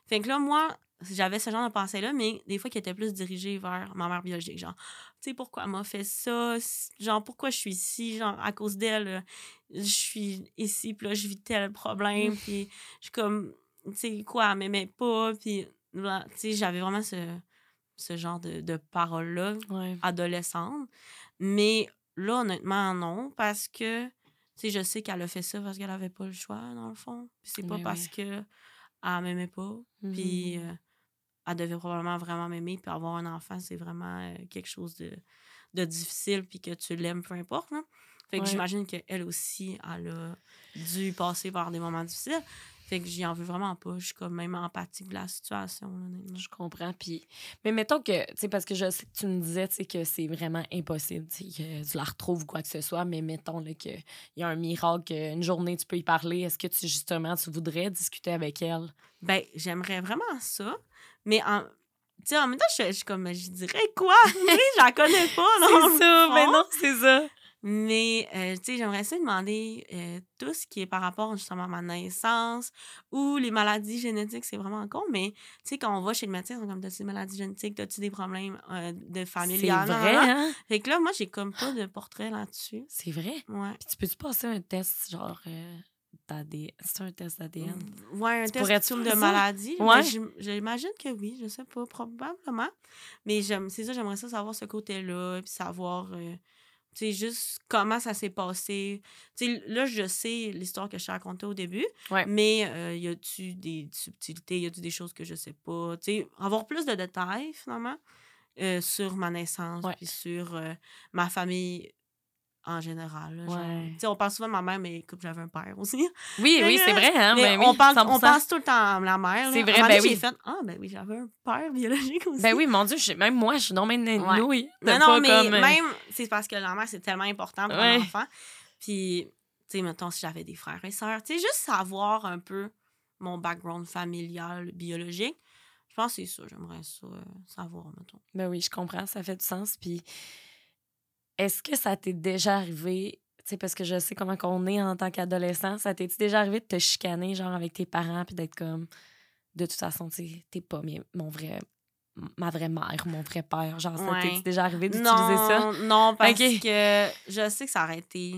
Fait que là, moi, j'avais ce genre de pensée-là, mais des fois qui étaient plus dirigées vers ma mère biologique. Genre, tu sais, pourquoi elle m'a fait ça? Genre, pourquoi je suis ici? Genre, à cause d'elle, euh, je suis ici, puis là, je vis tel problème, puis je suis comme, tu sais, quoi, elle m'aimait pas, puis, voilà, tu sais, j'avais vraiment ce, ce genre de, de paroles-là Ouais. adolescente. Mais là, honnêtement, non, parce que, tu sais, je sais qu'elle a fait ça parce qu'elle avait pas le choix, dans le fond. Puis c'est pas parce oui. que elle m'aimait pas. Puis Mhm. euh, elle devait probablement vraiment m'aimer. Puis avoir un enfant, c'est vraiment euh, quelque chose de, de difficile, puis que tu l'aimes, peu importe. Fait que Ouais. j'imagine qu'elle aussi, elle a dû passer par des moments difficiles. Fait que j'y en veux vraiment pas. Je suis comme même empathique de la situation. là, honnêtement. Je comprends. Puis... Mais mettons que, tu sais, parce que je sais que tu me disais, tu sais, que c'est vraiment impossible, tu que tu la retrouves ou quoi que ce soit, mais mettons là, qu'il y a un miracle, une journée, tu peux y parler. Est-ce que tu, justement, tu voudrais discuter avec elle? Ben, j'aimerais vraiment ça. Mais en, tu sais, en même temps, je, suis comme, je dirais quoi? Tu sais, je la connais pas, non? C'est ça, mais non, c'est ça. Mais, euh, tu sais, j'aimerais ça demander euh, tout ce qui est par rapport justement à ma naissance ou les maladies génétiques, c'est vraiment con, mais tu sais, quand on va chez le médecin, ils sont comme, t'as-tu des maladies génétiques, t'as-tu des problèmes euh, de C'est famille? vrai, hein? Fait que là, moi, j'ai comme pas de portrait là-dessus. C'est vrai? Ouais. Puis tu peux-tu passer un test, genre, euh, d'ADN? C'est un test d'ADN? Ouais, un Tu test de maladie? Ouais. Ouais. J'imagine que oui, je sais pas, probablement. Mais c'est ça, j'aimerais ça savoir ce côté-là, puis savoir, euh, tu sais, juste comment ça s'est passé. Tu sais, là, je sais l'histoire que je t'ai racontée au début, Ouais. mais euh, y a-tu des subtilités, y a-tu des choses que je sais pas? Tu sais, avoir plus de détails, finalement, euh, sur ma naissance, puis sur euh, ma famille en général. là, genre. Ouais. Tu sais, on parle souvent de ma mère, mais comme j'avais un père aussi. Oui, oui, c'est vrai, hein? Mais ben oui, on, parle, 100%. on pense tout le temps à la mère. C'est vrai, ben oui. Fait Ah, ben oui, j'avais un père biologique aussi. Ben oui, mon Dieu, même moi, je suis non même Ouais. de Non, mais comme, euh, même, c'est parce que la mère, c'est tellement important pour Ouais. un enfant. Puis, tu sais, mettons, si j'avais des frères et sœurs, tu sais, juste savoir un peu mon background familial, biologique, je pense que c'est ça, j'aimerais ça euh, savoir, mettons. Ben oui, je comprends, ça fait du sens. Puis, est-ce que ça t'est déjà arrivé, tu sais, parce que je sais comment qu'on est en tant qu'adolescent, ça t'est déjà arrivé de te chicaner, genre, avec tes parents, puis d'être comme, de toute façon, tu t'es pas mon vrai, ma vraie mère, mon vrai père. Genre, ça Ouais. t'est déjà arrivé d'utiliser ça? non, parce que je sais que ça aurait été.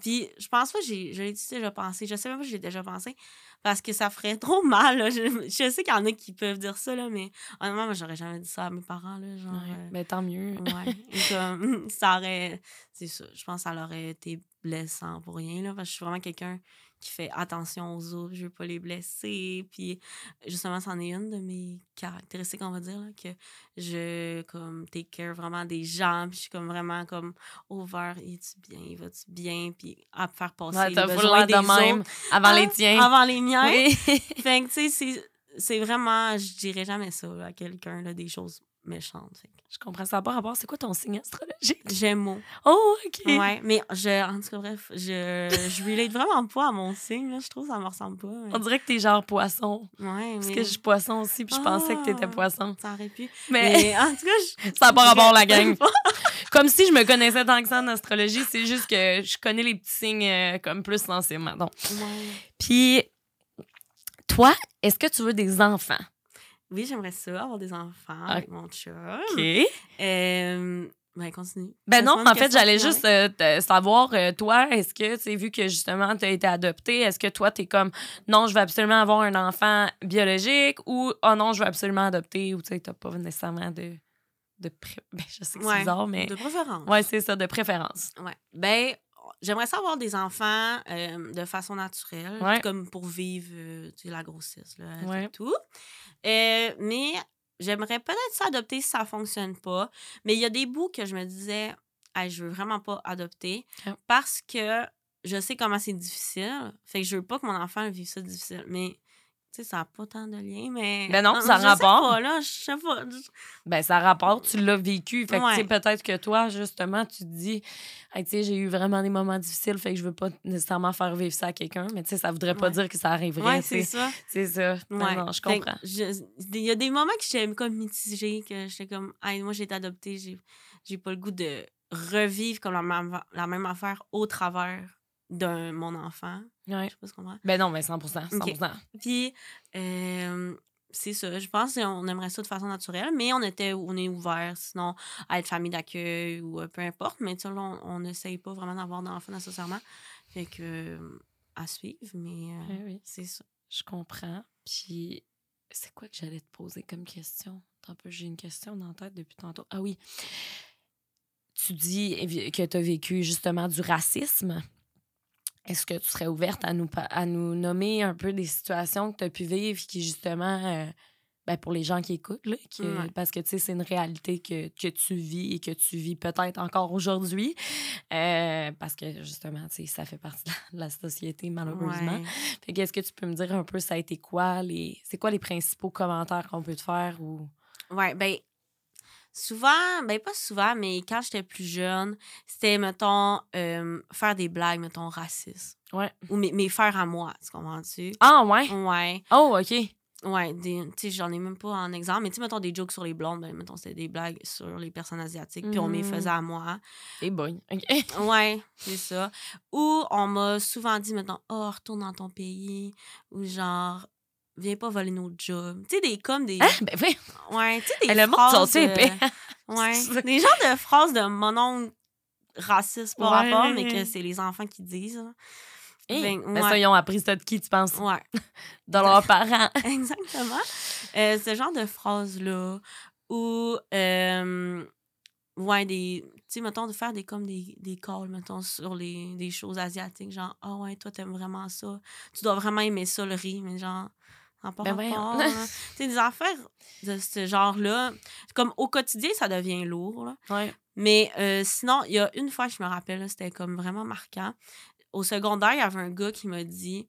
Puis je pense pas que j'ai, je l'ai déjà pensé. Je sais même pas si j'ai déjà pensé. Parce que ça ferait trop mal. là. Je, je sais qu'il y en a qui peuvent dire ça, là, mais honnêtement, moi, j'aurais jamais dit ça à mes parents. Là, genre, Ouais, euh, ben tant mieux. ouais. Comme, ça aurait. C'est ça. Je pense que ça aurait été blessant pour rien. Là, parce que je suis vraiment quelqu'un qui fait attention aux autres. Je veux pas les blesser. Puis justement, c'en est une de mes caractéristiques, on va dire, là, que je comme take care vraiment des gens. Puis je suis comme vraiment comme over. Es-tu bien? Vas-tu bien? Puis à faire passer Ouais, les besoins des de même autres avant les hein, tiens. Avant les miens. Oui. Fait que, tu sais, c'est- vraiment, je dirais jamais ça là, à quelqu'un, des choses Fait que je comprends ça pas rapport. C'est quoi ton signe astrologique? J'aime Oh, OK. Ouais, mais je, en tout cas, bref, je, je relate vraiment pas à mon signe, là. Je trouve que ça me ressemble pas. mais- On dirait que t'es genre poisson. Ouais, Parce mais que je suis poisson aussi, puis je pensais que t'étais Ah. poisson. ça aurait pu. Mais Mais en tout cas, je. ça n'a pas rapport, la gang. Comme si je me connaissais tant que ça en astrologie, c'est juste que je connais les petits signes euh, comme plus sensibles. Ouais. Puis, toi, est-ce que tu veux des enfants? Oui, j'aimerais ça, avoir des enfants Ah. avec mon chum. OK. Euh, ben, continue. Ben non, en fait, j'allais juste euh, savoir, euh, toi, est-ce que, tu sais, vu que justement, tu as été adopté, est-ce que toi, tu es comme, non, je veux absolument avoir un enfant biologique ou, oh non, je veux absolument adopter ou, tu sais, tu pas nécessairement de. de pré- Ben, je sais que c'est bizarre, mais. De préférence. Ouais, c'est ça, de préférence. Ouais. Ben, j'aimerais ça avoir des enfants euh, de façon naturelle, Ouais. comme pour vivre la grossesse, là, tout, Ouais. tout. Euh, mais j'aimerais peut-être ça adopter si ça fonctionne pas. Mais il y a des bouts que je me disais, hey, je veux vraiment pas adopter Ah. parce que je sais comment c'est difficile. Fait que je veux pas que mon enfant vive ça difficile. Mais, sais, ça n'a pas tant de lien, mais. Ben non, ça je rapporte. Sais pas, là, je sais pas. Ben, ça rapporte, tu l'as vécu. Fait que, Ouais. tu sais, peut-être que toi, justement, tu te dis, Hey, tu sais, j'ai eu vraiment des moments difficiles, fait que je veux pas nécessairement faire vivre ça à quelqu'un, mais tu sais, ça voudrait pas Ouais. dire que ça arriverait. Ouais, c'est ça. C'est ça. Non, non, je que comprends. Il y a des moments que j'étais comme mitigée, que j'étais comme, hey, moi, j'ai été adoptée, j'ai, j'ai pas le goût de revivre comme la même, la même affaire au travers de mon enfant. Ouais. Je sais pas si comprends. Ben non, mais 100% 100 Ok. Puis, euh, c'est ça. Je pense qu'on aimerait ça de façon naturelle, mais on était on est ouvert, sinon, à être famille d'accueil ou euh, peu importe. Mais tu on n'essaye pas vraiment d'avoir d'enfants nécessairement. Fait que, euh, à suivre, mais euh, Oui, oui. c'est ça. Je comprends. Puis, c'est quoi que j'allais te poser comme question? Un peu, j'ai une question dans la tête depuis tantôt. Ah oui. Tu dis que tu as vécu justement du racisme. Est-ce que tu serais ouverte à nous, à nous nommer un peu des situations que tu as pu vivre qui, justement, euh, ben, pour les gens qui écoutent, là, Ouais. parce que tu sais, c'est une réalité que, que tu vis et que tu vis peut-être encore aujourd'hui. Euh, parce que, justement, tu sais, ça fait partie de la, de la société, malheureusement. Ouais. Qu'est-ce que tu peux me dire un peu, ça a été quoi les. C'est quoi les principaux commentaires qu'on peut te faire ou? Ouais, ben, souvent, ben, pas souvent, mais quand j'étais plus jeune, c'était, mettons, euh, faire des blagues, mettons, racistes. Ouais. Ou mes, mes faire à moi, tu comprends-tu? Ah, ouais? Ouais. Oh, OK. Ouais, tu sais, j'en ai même pas en exemple, mais tu sais, mettons des jokes sur les blondes, ben, mettons, c'était des blagues sur les personnes asiatiques, puis on me les Mhm. faisait à moi. Et boy. OK. Ouais, c'est ça. Ou on m'a souvent dit, mettons, oh, retourne dans ton pays, ou genre, viens pas voler nos jobs. Tu sais, des comme des. Hein? Ben, oui. Ouais, tu sais, des Le monde sont phrases. euh, épais. ouais, des genres de phrases de mon oncle raciste par Ouais, rapport, mais que c'est les enfants qui disent. Hey, Ben, ben, ça, ils ont appris ça de qui, tu penses? Ouais. De leurs parents. Exactement. Euh, ce genre de phrase-là. Ou, euh, ouais, des. Tu sais, mettons, de faire des, comme des, des calls, mettons, sur les, des choses asiatiques. Genre, ah ouais, toi, t'aimes vraiment ça. Tu dois vraiment aimer ça, le riz, mais genre. Pas Ben rapport, sais, des affaires de ce genre-là. Comme au quotidien, ça devient lourd, là. Ouais. Mais euh, sinon, il y a une fois, je me rappelle, c'était comme vraiment marquant. Au secondaire, il y avait un gars qui m'a dit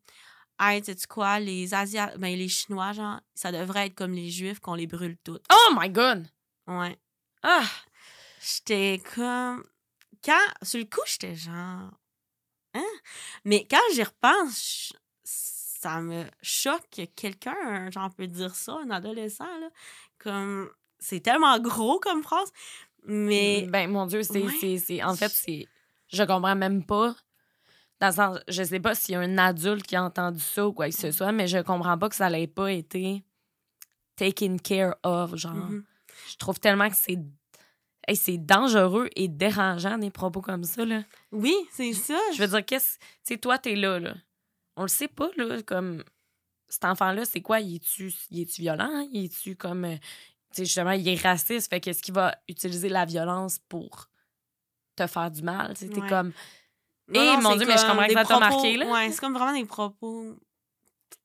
Hey, sais-tu quoi, les Asiatiques, ben, les Chinois, genre, ça devrait être comme les Juifs qu'on les brûle toutes. Oh my God! Ouais. Ah! J'étais comme. Quand. Sur le coup, j'étais genre. Hein? Mais quand j'y repense, ça me choque que quelqu'un, genre, peut dire ça, un adolescent, là. Comme. C'est tellement gros comme phrase. Mais. Ben, mon Dieu, c'est. Ouais. En fait, c'est. Je comprends même pas. Dans le sens, je sais pas s'il y a un adulte qui a entendu ça ou quoi que ce soit, mais je comprends pas que ça n'ait pas été taken care of. Genre, Mhm. je trouve tellement que c'est. Hey, c'est dangereux et dérangeant des propos comme ça, là. Oui, c'est ça. Je veux dire, qu'est-ce. Tu sais, toi, t'es là, là. On le sait pas, là. Comme. Cet enfant-là, c'est quoi? Il est-tu est-tu violent? Il est-tu comme. euh, Tu sais, justement, il est raciste. Fait qu'est-ce qu'il va utiliser la violence pour te faire du mal? Ouais. comme. Non, Eh, mon Dieu, mais je comprends que ça t'a marqué, là. Ouais, c'est comme vraiment des propos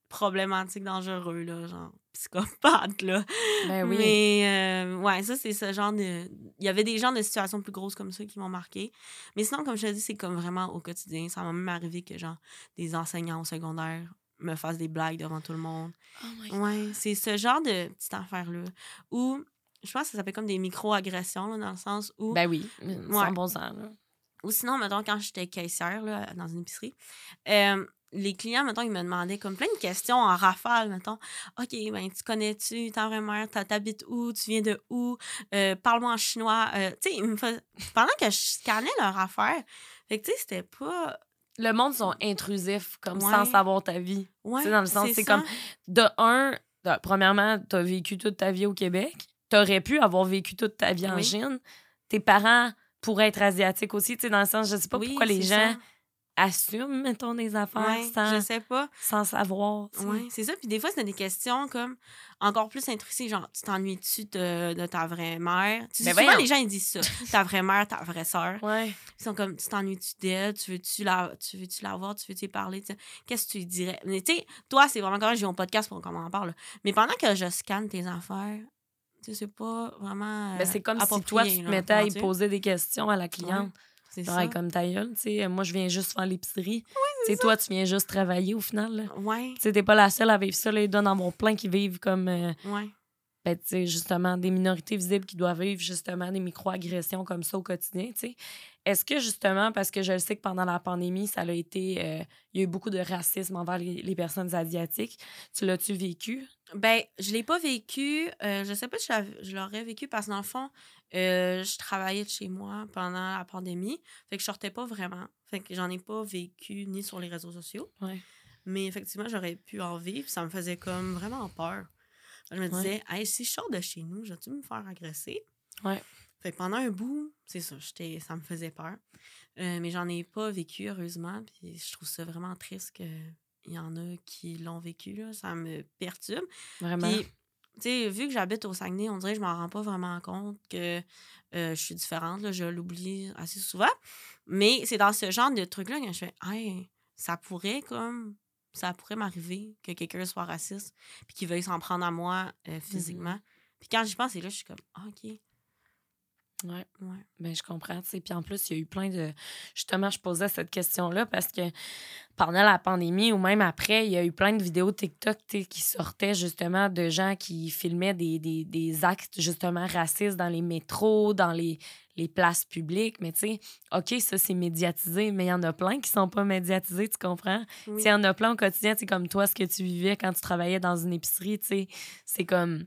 problématiques, dangereux, là, genre psychopathe, là. Ben oui. Mais, euh, ouais, ça, c'est ce genre de... Il y avait des genres de situations plus grosses comme ça qui m'ont marqué. Mais sinon, comme je te dis, c'est comme vraiment au quotidien. Ça m'a même arrivé que, genre, des enseignants au secondaire me fassent des blagues devant tout le monde. Oh my God. Ouais, c'est ce genre de petite affaire-là. Où, je pense que ça s'appelle comme des micro-agressions, là, dans le sens où... Ben oui. 100 bon sens, là. Ou sinon, mettons, quand j'étais caissière là, dans une épicerie, euh, les clients, mettons, ils me demandaient comme plein de questions en rafale, mettons. OK, ben, tu connais-tu ta vraie mère? T'a- T'habites où? Tu viens de où? Euh, Parle-moi en chinois. Euh, tu sais, ils me faisaient- pendant que je scannais leur affaire, fait que, tu sais, c'était pas. Le monde sont intrusifs, comme Ouais. sans savoir ta vie. Ouais, Tu sais, dans le sens, c'est comme- De un, de- premièrement, t'as vécu toute ta vie au Québec. T'aurais pu avoir vécu toute ta vie en. Chine. Tes parents pourraient être asiatiques aussi, tu sais, dans le sens, je sais pas Oui, pourquoi les gens ça. Assument, mettons, des affaires Ouais, sans, je sais pas. sans savoir. tu sais. Ouais, c'est ça. Puis des fois, c'était des questions comme encore plus intrusives, genre, tu t'ennuies-tu de, de ta vraie mère? Tu sais, Ben souvent, voyons. les gens, ils disent ça. Ta vraie mère, ta vraie sœur. Ouais. Ils sont comme, tu t'ennuies-tu d'elle? Tu veux-tu la, tu veux-tu la voir? Tu veux-tu parler? Tu sais, Qu'est-ce que tu lui dirais? Mais tu sais, toi, c'est vraiment correct, j'ai mon podcast pour qu'on en parle. Mais pendant que je scanne tes affaires, Tu sais, c'est pas vraiment. Ben, c'est euh, comme si toi, tu te mettais à y poser des questions à la cliente. C'est Hey, comme ta gueule, tu sais, moi, je viens juste faire l'épicerie. sais, toi, tu viens juste travailler au final, là. Ouais, Tu t'es pas la seule à vivre ça, là. Il doit en avoir plein qui vivent comme, euh, ouais. Ben, justement, des minorités visibles qui doivent vivre, justement, des micro-agressions comme ça au quotidien, tu sais. Est-ce que, justement, parce que je le sais que pendant la pandémie, ça a été... euh, il y a eu beaucoup de racisme envers les, les personnes asiatiques. Tu l'as-tu vécu? Ben, je l'ai pas vécu. euh, je sais pas si je l'aurais vécu parce que dans le fond, euh, je travaillais de chez moi pendant la pandémie. Fait que je sortais pas vraiment. Fait que j'en ai pas vécu ni sur les réseaux sociaux. Ouais. Mais effectivement, j'aurais pu en vivre. Ça me faisait comme vraiment peur. Je me Ouais. disais, hey, si je sors de chez nous, vais-tu me faire agresser? Ouais. Fait que pendant un bout, c'est ça, j'étais, ça me faisait peur. Euh, mais j'en ai pas vécu, heureusement. Puis je trouve ça vraiment triste qu'il y en a qui l'ont vécu. Là. Ça me perturbe. Vraiment? Puis, tu sais, vu que j'habite au Saguenay, on dirait que je m'en rends pas vraiment compte que euh, je suis différente. Là, je l'oublie assez souvent. Mais c'est dans ce genre de truc-là que je fais, hey, ça pourrait comme. Ça pourrait m'arriver que quelqu'un soit raciste puis qu'il veuille s'en prendre à moi euh, physiquement. Puis quand j'y pense, c'est là, je suis comme, ah, OK. Ouais. Ouais. Ben, je comprends. Puis en plus, il y a eu plein de... Justement, je posais cette question-là parce que pendant la pandémie ou même après, il y a eu plein de vidéos TikTok qui sortaient justement de gens qui filmaient des, des, des actes justement racistes dans les métros, dans les, les places publiques. Mais tu sais, OK, ça, c'est médiatisé, mais il y en a plein qui sont pas médiatisés, tu comprends? Oui. il y en a plein au quotidien, sais, comme toi, ce que tu vivais quand tu travaillais dans une épicerie, tu sais, c'est comme...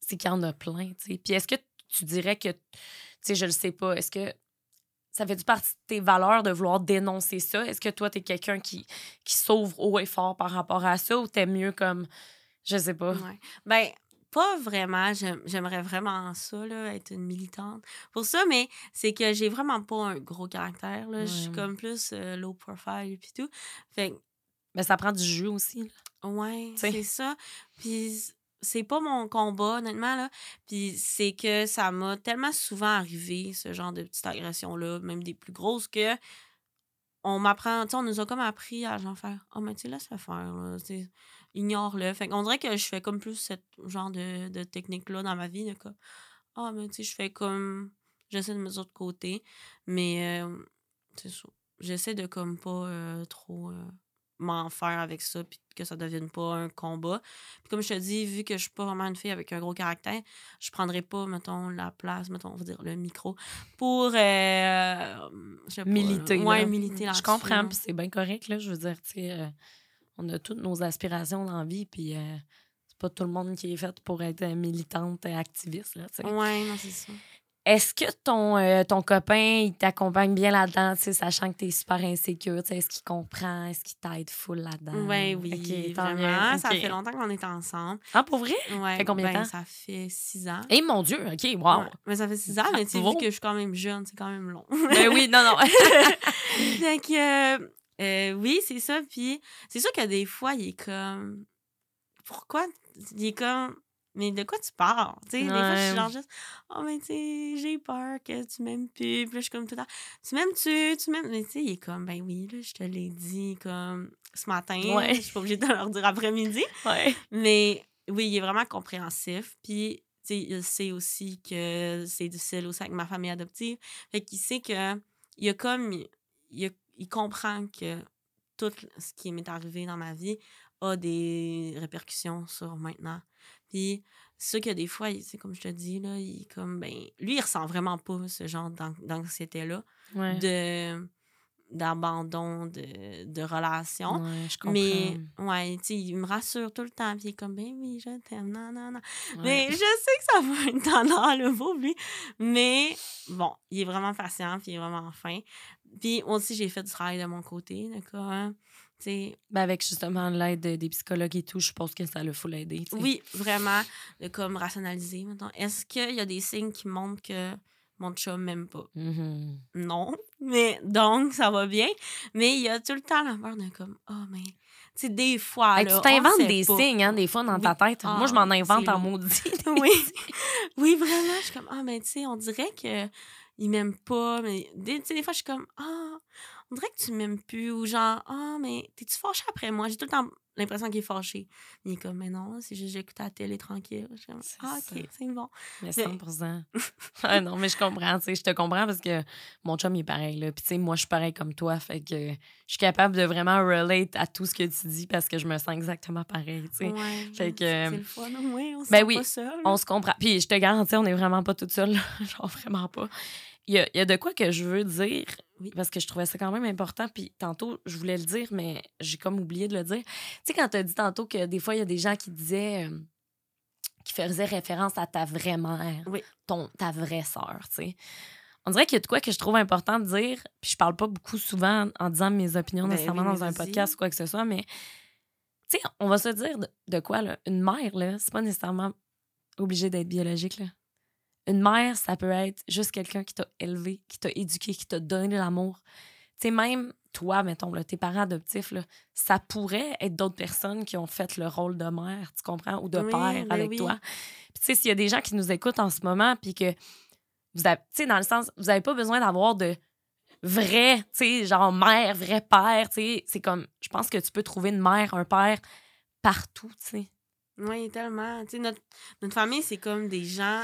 C'est qu'il y en a plein, tu sais. Puis est-ce que tu dirais que, tu sais, je le sais pas, est-ce que ça fait du partie de tes valeurs de vouloir dénoncer ça? Est-ce que toi, t'es quelqu'un qui, qui s'ouvre haut et fort par rapport à ça ou t'es mieux comme, je sais pas? Ouais. Ben, pas vraiment. J'aime- J'aimerais vraiment ça, là, être une militante. Pour ça, mais c'est que j'ai vraiment pas un gros caractère. Là. Je suis comme plus euh, low profile puis tout. Fait Mais ça prend du jus aussi. là. ouais, c'est ça. Puis c'est pas mon combat, honnêtement, là. Puis c'est que ça m'a tellement souvent arrivé, ce genre de petites agressions-là, même des plus grosses, que on m'apprend, tu sais, on nous a comme appris à genre faire, oh, mais tu sais, laisse-le faire, là. Ignore-le. Fait qu'on dirait que je fais comme plus ce genre de, de technique-là dans ma vie, ah, mais tu sais, je fais comme, j'essaie de me mettre de côté, mais euh, c'est ça. J'essaie de comme pas euh, trop euh, m'en faire avec ça, puis que ça devienne pas un combat. Puis comme je te dis, vu que je suis pas vraiment une fille avec un gros caractère, je prendrais pas, mettons, la place, mettons, on va dire le micro, pour, euh, je sais pas, Militer. là. Ouais, là. militer Je comprends, puis c'est bien correct, là. Je veux dire, tu sais, euh, on a toutes nos aspirations dans la vie, puis euh, c'est pas tout le monde qui est fait pour être euh, militante, euh, activiste, là, tu sais. Ouais, non, c'est ça. Est-ce que ton, euh, ton copain, il t'accompagne bien là-dedans, tu sais, sachant que t'es super insécure, tu sais, est-ce qu'il comprend, est-ce qu'il t'aide full là-dedans? Ouais, oui, Ok, tant vraiment. Ça fait longtemps qu'on est ensemble. Ah, pour vrai? Ouais, Fait combien de ben, temps? Ça fait six ans. Eh mon Dieu, OK, wow. Ouais, Mais ça fait six ans, mais tu sais, vu que je suis quand même jeune, c'est quand même long. Ben oui, non, non. Fait que, euh, euh, oui, c'est ça. Puis, c'est sûr que des fois, il est comme. Pourquoi? Il est comme. Mais de quoi tu parles? Tu sais, des fois, je suis genre juste. Oh, mais tu sais, j'ai peur que tu m'aimes plus. Puis là, je suis comme tout le temps. Tu m'aimes-tu? Tu m'aimes? Mais tu sais, il est comme, ben oui, là, je te l'ai dit comme ce matin. Ouais. Je suis pas obligée de leur dire après-midi. ouais. Mais oui, il est vraiment compréhensif. Puis, tu sais, il sait aussi que c'est difficile aussi avec ma famille adoptive. Fait qu'il sait que il a comme. Il, a- il comprend que tout ce qui m'est arrivé dans ma vie a des répercussions sur maintenant. Puis, c'est que des fois, c'est comme je te dis, là, il comme, ben, lui, il ressent vraiment pas ce genre d'an- d'anxiété-là, Ouais. de d'abandon de, de relation. Ouais, je comprends. Mais, ouais, tu sais, il me rassure tout le temps. Puis il est comme, ben oui, je t'aime, non, non, non. Ouais. Mais je sais que ça va être tendance, le pauvre, lui. Mais, bon, il est vraiment patient, puis il est vraiment fin. Puis, aussi, j'ai fait du travail de mon côté, d'accord? Ben, avec justement l'aide de- des psychologues et tout, je pense que ça le faut l'aider. oui, vraiment, de comme rationaliser, maintenant. Est-ce qu'il y a des signes qui montrent que mon chum m'aime pas? Mhm. non. Mais donc, ça va bien. Mais il y a tout le temps la peur de comme, oh, mais, tu sais, des fois. Hey, là, tu t'inventes des pas. signes, hein, des fois, dans ta tête. Moi, je Ah, m'en invente en maudit. oui. oui, vraiment. Je suis comme, ah, mais tu sais, on dirait que il m'aime pas. Mais des, tu sais, des fois, je suis comme, ah, on dirait que tu m'aimes plus. Ou genre, ah, mais t'es-tu fâché après moi? J'ai tout le temps l'impression qu'il est fâché. Il est comme, mais non, juste j'écoute la télé tranquille. Comme, ah, ok, c'est bon. Mais Mais- 100 Ah non, mais je comprends, tu sais, je te comprends parce que mon chum, il est pareil, là. Puis, tu sais, moi, je suis pareil comme toi. Fait que je suis capable de vraiment relate à tout ce que tu dis parce que je me sens exactement pareil, tu sais. Ouais, Fait que, c'est le fun. Oui, on se ben oui, pas seul. On se comprend. Puis, je te garantis, on n'est vraiment pas toute seule. Genre, vraiment pas. Il y a, il y a de quoi que je veux dire, Oui. parce que je trouvais ça quand même important. Puis, tantôt, je voulais le dire, mais j'ai comme oublié de le dire. Tu sais, quand tu as dit tantôt que des fois, il y a des gens qui disaient. euh, qui faisaient référence à ta vraie mère, Oui. ton, ta vraie sœur, tu sais. On dirait qu'il y a de quoi que je trouve important de dire, puis je parle pas beaucoup souvent en disant mes opinions Ben nécessairement oui, dans un podcast ou quoi que ce soit, mais tu sais, on va se dire de, de quoi, là? Une mère, là, c'est pas nécessairement obligé d'être biologique, là. Une mère, ça peut être juste quelqu'un qui t'a élevé, qui t'a éduqué, qui t'a donné de l'amour. Tu sais, même toi, mettons, là, tes parents adoptifs, là, ça pourrait être d'autres personnes qui ont fait le rôle de mère, tu comprends, ou de Oui, père ben avec oui. toi. Puis, tu sais, s'il y a des gens qui nous écoutent en ce moment, puis que vous avez, tu sais, dans le sens, vous n'avez pas besoin d'avoir de vrai, tu sais, genre mère, vrai père, tu sais, c'est comme, je pense que tu peux trouver une mère, un père partout, tu sais. Oui, tellement. Tu sais, notre, notre famille, c'est comme des gens,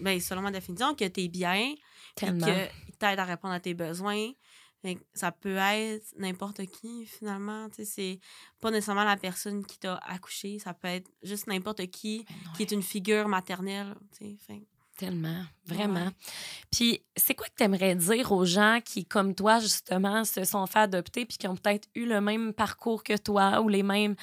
ben, selon ma définition, que t'es bien, Tellement. qu'ils t'aident à répondre à tes besoins. Fait que ça peut être n'importe qui, finalement. Tu sais, c'est pas nécessairement la personne qui t'a accouché, ça peut être juste n'importe qui qui est une figure maternelle. Tu sais, Tellement, vraiment. Ouais. Puis, c'est quoi que tu aimerais dire aux gens qui, comme toi, justement, se sont fait adopter puis qui ont peut-être eu le même parcours que toi ou les mêmes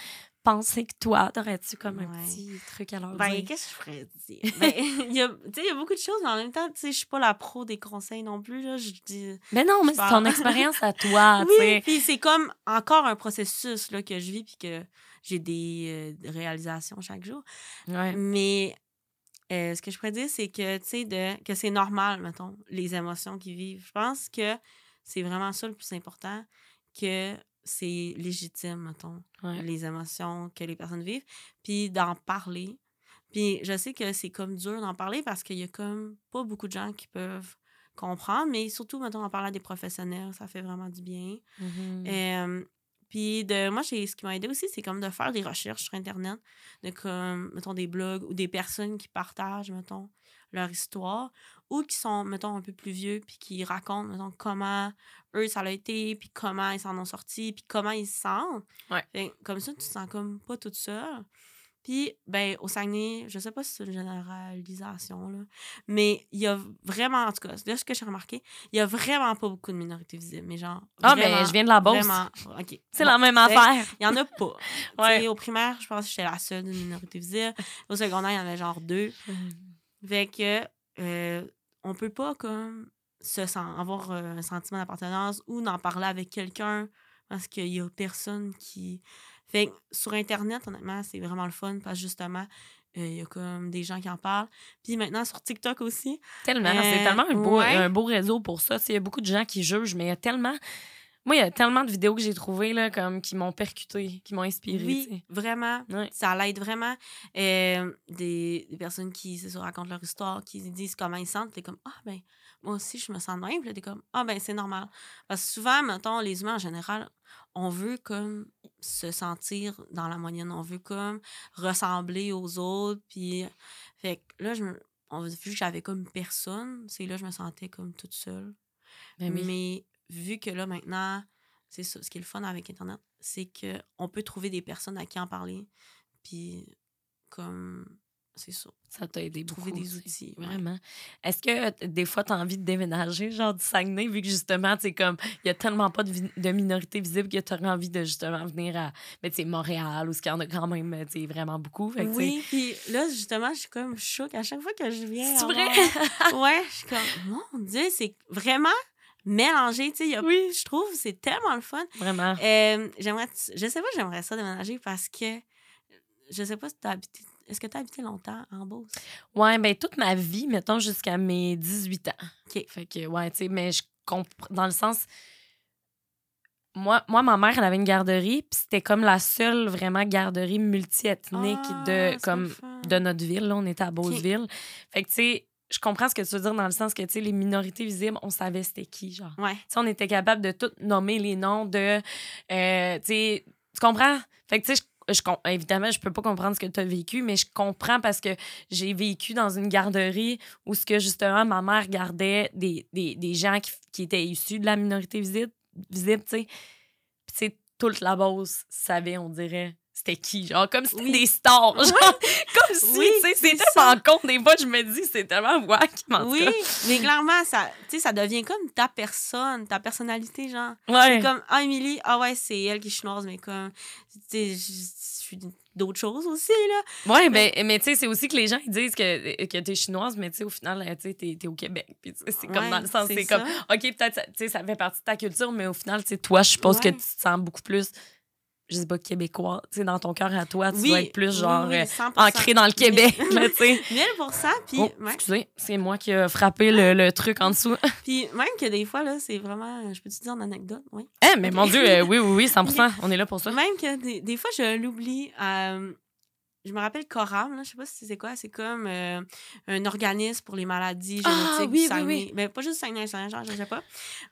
pensées que toi? T'aurais-tu comme un Ouais. petit truc à leur Ben, dire? qu'est-ce que je ferais dire? Ben, il y a, tu sais, il y a beaucoup de choses, mais en même temps, tu sais, je suis pas la pro des conseils non plus, là. Je dis... Mais non, mais c'est ton expérience à toi, tu Oui, sais. puis c'est comme encore un processus, là, que je vis, puis que j'ai des euh, réalisations chaque jour. Ouais. Mais euh, ce que je pourrais dire, c'est que, tu sais, de- que c'est normal, mettons, les émotions qu'ils vivent. Je pense que c'est vraiment ça le plus important, que c'est légitime, mettons, Ouais. les émotions que les personnes vivent, puis d'en parler. Puis je sais que c'est comme dur d'en parler parce qu'il y a comme pas beaucoup de gens qui peuvent comprendre, mais surtout, mettons, en parlant à des professionnels, ça fait vraiment du bien. Mhm. Euh, puis de moi, ce qui m'a aidé aussi, c'est comme de faire des recherches sur Internet, de comme, mettons, des blogs ou des personnes qui partagent, mettons, leur histoire, ou qui sont, mettons, un peu plus vieux, puis qui racontent, mettons, comment eux, ça a été, puis comment ils s'en ont sortis, puis comment ils se sentent. Ouais. Fait que comme ça, tu te sens comme pas toute seule. Puis, ben, au Saguenay, je sais pas si c'est une généralisation, là, mais il y a vraiment, en tout cas, de ce que j'ai remarqué, il y a vraiment pas beaucoup de minorités visibles, mais genre. Ah, mais je viens de la Beauce. OK. C'est Bon, la même c'est- affaire. Il y en a pas. Ouais. Au primaire, je pense que j'étais la seule d'une minorité visible. Au secondaire, il y en avait genre deux. Fait que euh, on peut pas comme se avoir euh, un sentiment d'appartenance ou d'en parler avec quelqu'un parce qu'il y a personne qui. Fait que sur Internet, honnêtement, c'est vraiment le fun parce que justement, euh, il y a comme des gens qui en parlent. Puis maintenant, sur TikTok aussi. Tellement. Euh, c'est tellement un beau, ouais. un beau réseau pour ça. Il y a beaucoup de gens qui jugent, mais il y a tellement. Moi, il y a tellement de vidéos que j'ai trouvées là, comme, qui m'ont percuté, qui m'ont inspiré. Oui, vraiment. Ouais. Ça l'aide vraiment. Euh, des, des personnes qui ça, racontent leur histoire, qui disent comment ils se sentent. T'es comme, ah ben, moi aussi, je me sens de même. Puis là, t'es comme, ah ben, c'est normal. Parce que souvent, mettons, les humains en général, on veut comme se sentir dans la moyenne. On veut comme ressembler aux autres. Puis, fait que là, je me, on, vu que j'avais comme personne, c'est là que je me sentais comme toute seule. Ben oui. Mais vu que là, maintenant, c'est ça, ce qui est le fun avec Internet, c'est que on peut trouver des personnes à qui en parler. Puis, comme, c'est ça. Ça t'a aidé beaucoup. Trouver des tu sais. outils, ouais. Vraiment. Est-ce que euh, des fois, tu as envie de déménager, genre du Saguenay, vu que justement, tu sais, comme, il y a tellement pas de, de minorité visible que tu aurais envie de justement venir à, ben, tu sais, Montréal, où ce qu'il y en a quand même, euh, vraiment beaucoup. Fait Oui, puis là, justement, je suis comme choquée à chaque fois que je viens. C'est vrai? ouais, je suis comme, mon Dieu, c'est vraiment mélangé. Tu sais, il y a- Oui. je trouve c'est tellement le fun. Vraiment. Euh, j'aimerais, je sais pas, j'aimerais ça déménager parce que je sais pas si tu as habité. Est-ce que tu as habité longtemps en Beauce? Ouais, ben toute ma vie, mettons jusqu'à mes 18 ans. OK. Fait que, ouais, tu sais, mais je comprends, dans le sens. Moi, moi, ma mère, elle avait une garderie, puis c'était comme la seule vraiment garderie multiethnique Ah, de, comme, fun. de notre ville. Là, on était à Beauceville. Fait que, tu sais, je comprends ce que tu veux dire dans le sens que, tu sais, les minorités visibles, on savait c'était qui, genre. Ouais. Tu sais, on était capable de tout nommer les noms de. euh, tu sais, tu comprends? Fait que, tu sais, je, je évidemment, je peux pas comprendre ce que tu as vécu, mais je comprends parce que j'ai vécu dans une garderie où, ce que justement, ma mère gardait des, des, des gens qui, qui étaient issus de la minorité visible, visible tu sais. Puis, tu sais, toute la base savait, on dirait, c'était qui, genre, comme si c'était Oui. des stars, genre, comme si, Oui, tu sais, c'est en compte, des fois, je me dis, c'est tellement wack, mais Oui, cas. mais clairement, ça, tu sais, ça devient comme ta personne, ta personnalité, genre. Ouais. C'est comme, ah, Émilie, ah ouais, c'est elle qui est chinoise, mais comme, tu sais, je suis d'autres choses aussi, là. Ouais, ben, mais tu sais, c'est aussi que les gens ils disent que, que t'es chinoise, mais tu sais, au final, tu sais, t'es t'es au Québec. Puis c'est comme Ouais, dans le sens, c'est comme, OK, peut-être, tu sais, ça fait partie de ta culture, mais au final, tu sais, toi, je suppose que tu te sens beaucoup plus, je sais pas, québécois. Tu sais, dans ton cœur à toi, tu Oui, dois être plus genre oui, euh, 100%. ancré dans le Québec, là, tu sais. 1000%, puis, Oh, ouais. excusez, c'est moi qui ai frappé le, le truc en dessous. puis même que des fois, là, c'est vraiment, je peux te dire une anecdote, oui. Eh, mais mon Dieu, euh, oui, oui, oui, 100% on est là pour ça. Même que des, des fois, je l'oublie. euh, je me rappelle Coram, là, je sais pas si c'est quoi, c'est comme euh, un organisme pour les maladies Ah, génétiques oui, oui, du Saguenay. oui. Ben, pas juste Saguenay, Saint-Jean, je sais pas.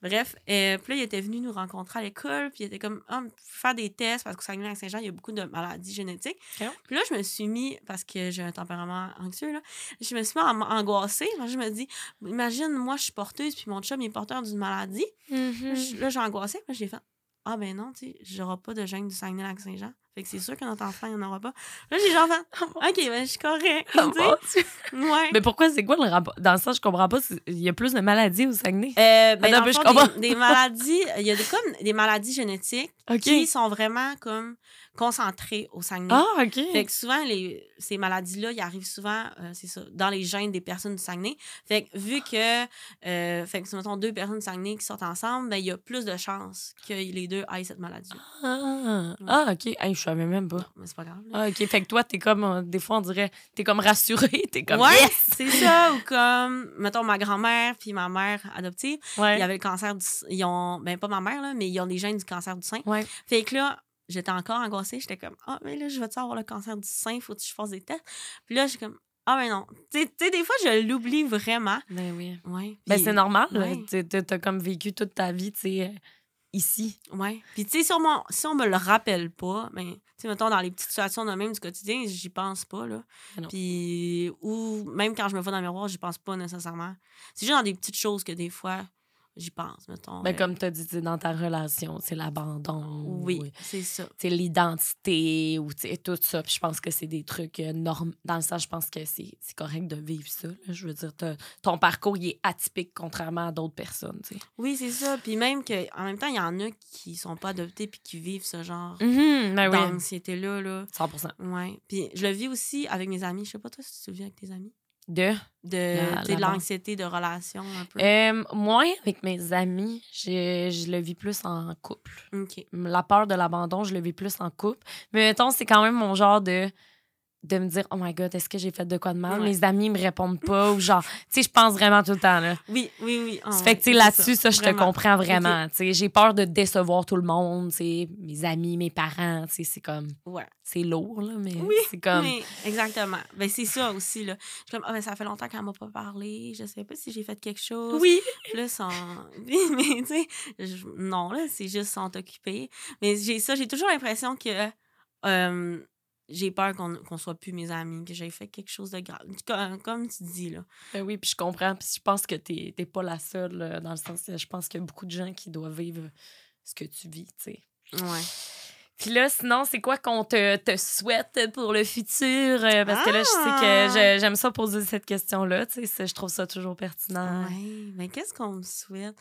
Bref, euh, puis là, il était venu nous rencontrer à l'école, puis il était comme, ah, faire des tests, parce qu'au Saguenay, Saint-Jean, il y a beaucoup de maladies génétiques. Puis là, je me suis mis, parce que j'ai un tempérament anxieux, là, je me suis mis à m'angoisser. Moi, je me dis, imagine, moi, je suis porteuse, puis mon chum il est porteur d'une maladie. Mhm. Je- Là, j'ai angoissé. Puis j'ai fait Ah, ben non, tu sais, j'aurai pas de gène du Saguenay-Lac-Saint-Jean. Fait que c'est sûr que notre enfant, il n'y en aura pas. Là, j'ai genre fait Ok, ben, je suis correct. Oh, tu mon sais. Dieu. Ouais. Mais pourquoi, c'est quoi le rapport? Dans le sens, je comprends pas, il y a plus de maladies au Saguenay. Euh, ben, Attends, dans le je fond, des, des maladies, il y a des, comme des maladies génétiques qui sont vraiment comme concentrées au Saguenay. Ah, OK. Fait que souvent, les, ces maladies-là, ils arrivent souvent, euh, c'est ça, dans les gènes des personnes du Saguenay. Fait que vu que, euh, fait que si, mettons, deux personnes du Saguenay qui sortent ensemble, ben, il y a plus de chances que les deux aient cette maladie. Ah, ah, OK. Hey, je savais même pas. Mais c'est pas grave. là. Ah, OK. Fait que toi, t'es comme, euh, des fois, on dirait, t'es comme rassuré. T'es comme, ouais, yes! c'est ça. Ou comme, mettons, ma grand-mère puis ma mère adoptive, Ouais. ils avaient le cancer du... Ils ont... Ben, pas ma mère, là, mais ils ont des gènes du cancer du sein. Ouais. Fait que là, j'étais encore angoissée. J'étais comme, ah, mais là, je vais-tu avoir le cancer du sein? Faut que je fasse des tests? Puis là, j'ai comme, ah, mais non. Tu sais- tu des fois, je l'oublie vraiment. Ben oui. Ouais. Ben, c'est normal. ouais. T'as- T'as t'as comme vécu toute ta vie, tu sais, euh, ici. Ouais. Puis, tu sais, si, si on me le rappelle pas, ben, tu sais, mettons, dans les petites situations de même du quotidien, j'y pense pas, là. Non. Puis, ou même quand je me vois dans le miroir, j'y pense pas nécessairement. C'est juste dans des petites choses que des fois, j'y pense, mettons. Ben, euh, comme t'as dit, tu sais, dans ta relation, c'est l'abandon. Oui, ou, c'est ça. sais, l'identité ou tout ça. Puis je pense que c'est des trucs euh, norm... Dans le sens, je pense que c'est c'est correct de vivre ça. là. Je veux dire, ton parcours, il est atypique contrairement à d'autres personnes. Oui, c'est ça. Puis même que en même temps, il y en a qui sont pas adoptés puis qui vivent ce genre Mhm, ben oui. d'anxiété-là. Là. 100% Ouais. Puis je le vis aussi avec mes amis. Je sais pas toi si tu le vis avec tes amis? De. De, la- l'anxiété de relation un peu. Euh, moi, avec mes amis, je, je le vis plus en couple. La peur de l'abandon, je le vis plus en couple. Mais mettons, c'est quand même mon genre de de me dire oh my god est-ce que j'ai fait de quoi de mal? Ouais. mes amis me répondent pas ou genre tu sais je pense vraiment tout le temps là Oui, oui, oui. Ouais, fait que, tu là-dessus, ça, je te comprends vraiment. Tu sais, j'ai peur de décevoir tout le monde, tu sais, mes amis, mes parents, tu sais, c'est comme, Ouais. c'est lourd, là, mais Oui, c'est comme, Mais exactement. Ben, c'est ça aussi. Là. Je suis comme, ah, ben, ça fait longtemps qu'elle m'a pas parlé. Je sais pas si j'ai fait quelque chose. oui. Oui, mais tu sais, je- non, là, c'est juste sont occupés. Mais j'ai ça, j'ai toujours l'impression que euh, j'ai peur qu'on qu'on soit plus mes amis, que j'ai fait quelque chose de grave. Comme, comme tu dis, là. Ben oui, puis je comprends, puis je pense que t'es pas la seule, dans le sens que je pense qu'il y a beaucoup de gens qui doivent vivre ce que tu vis, tu sais. Ouais. Puis là, sinon, c'est quoi qu'on te, te souhaite pour le futur? Euh, Parce que là, je sais Ah! que je- j'aime ça poser cette question-là, tu sais, je trouve ça toujours pertinent. Ouais. Mais qu'est-ce qu'on me souhaite?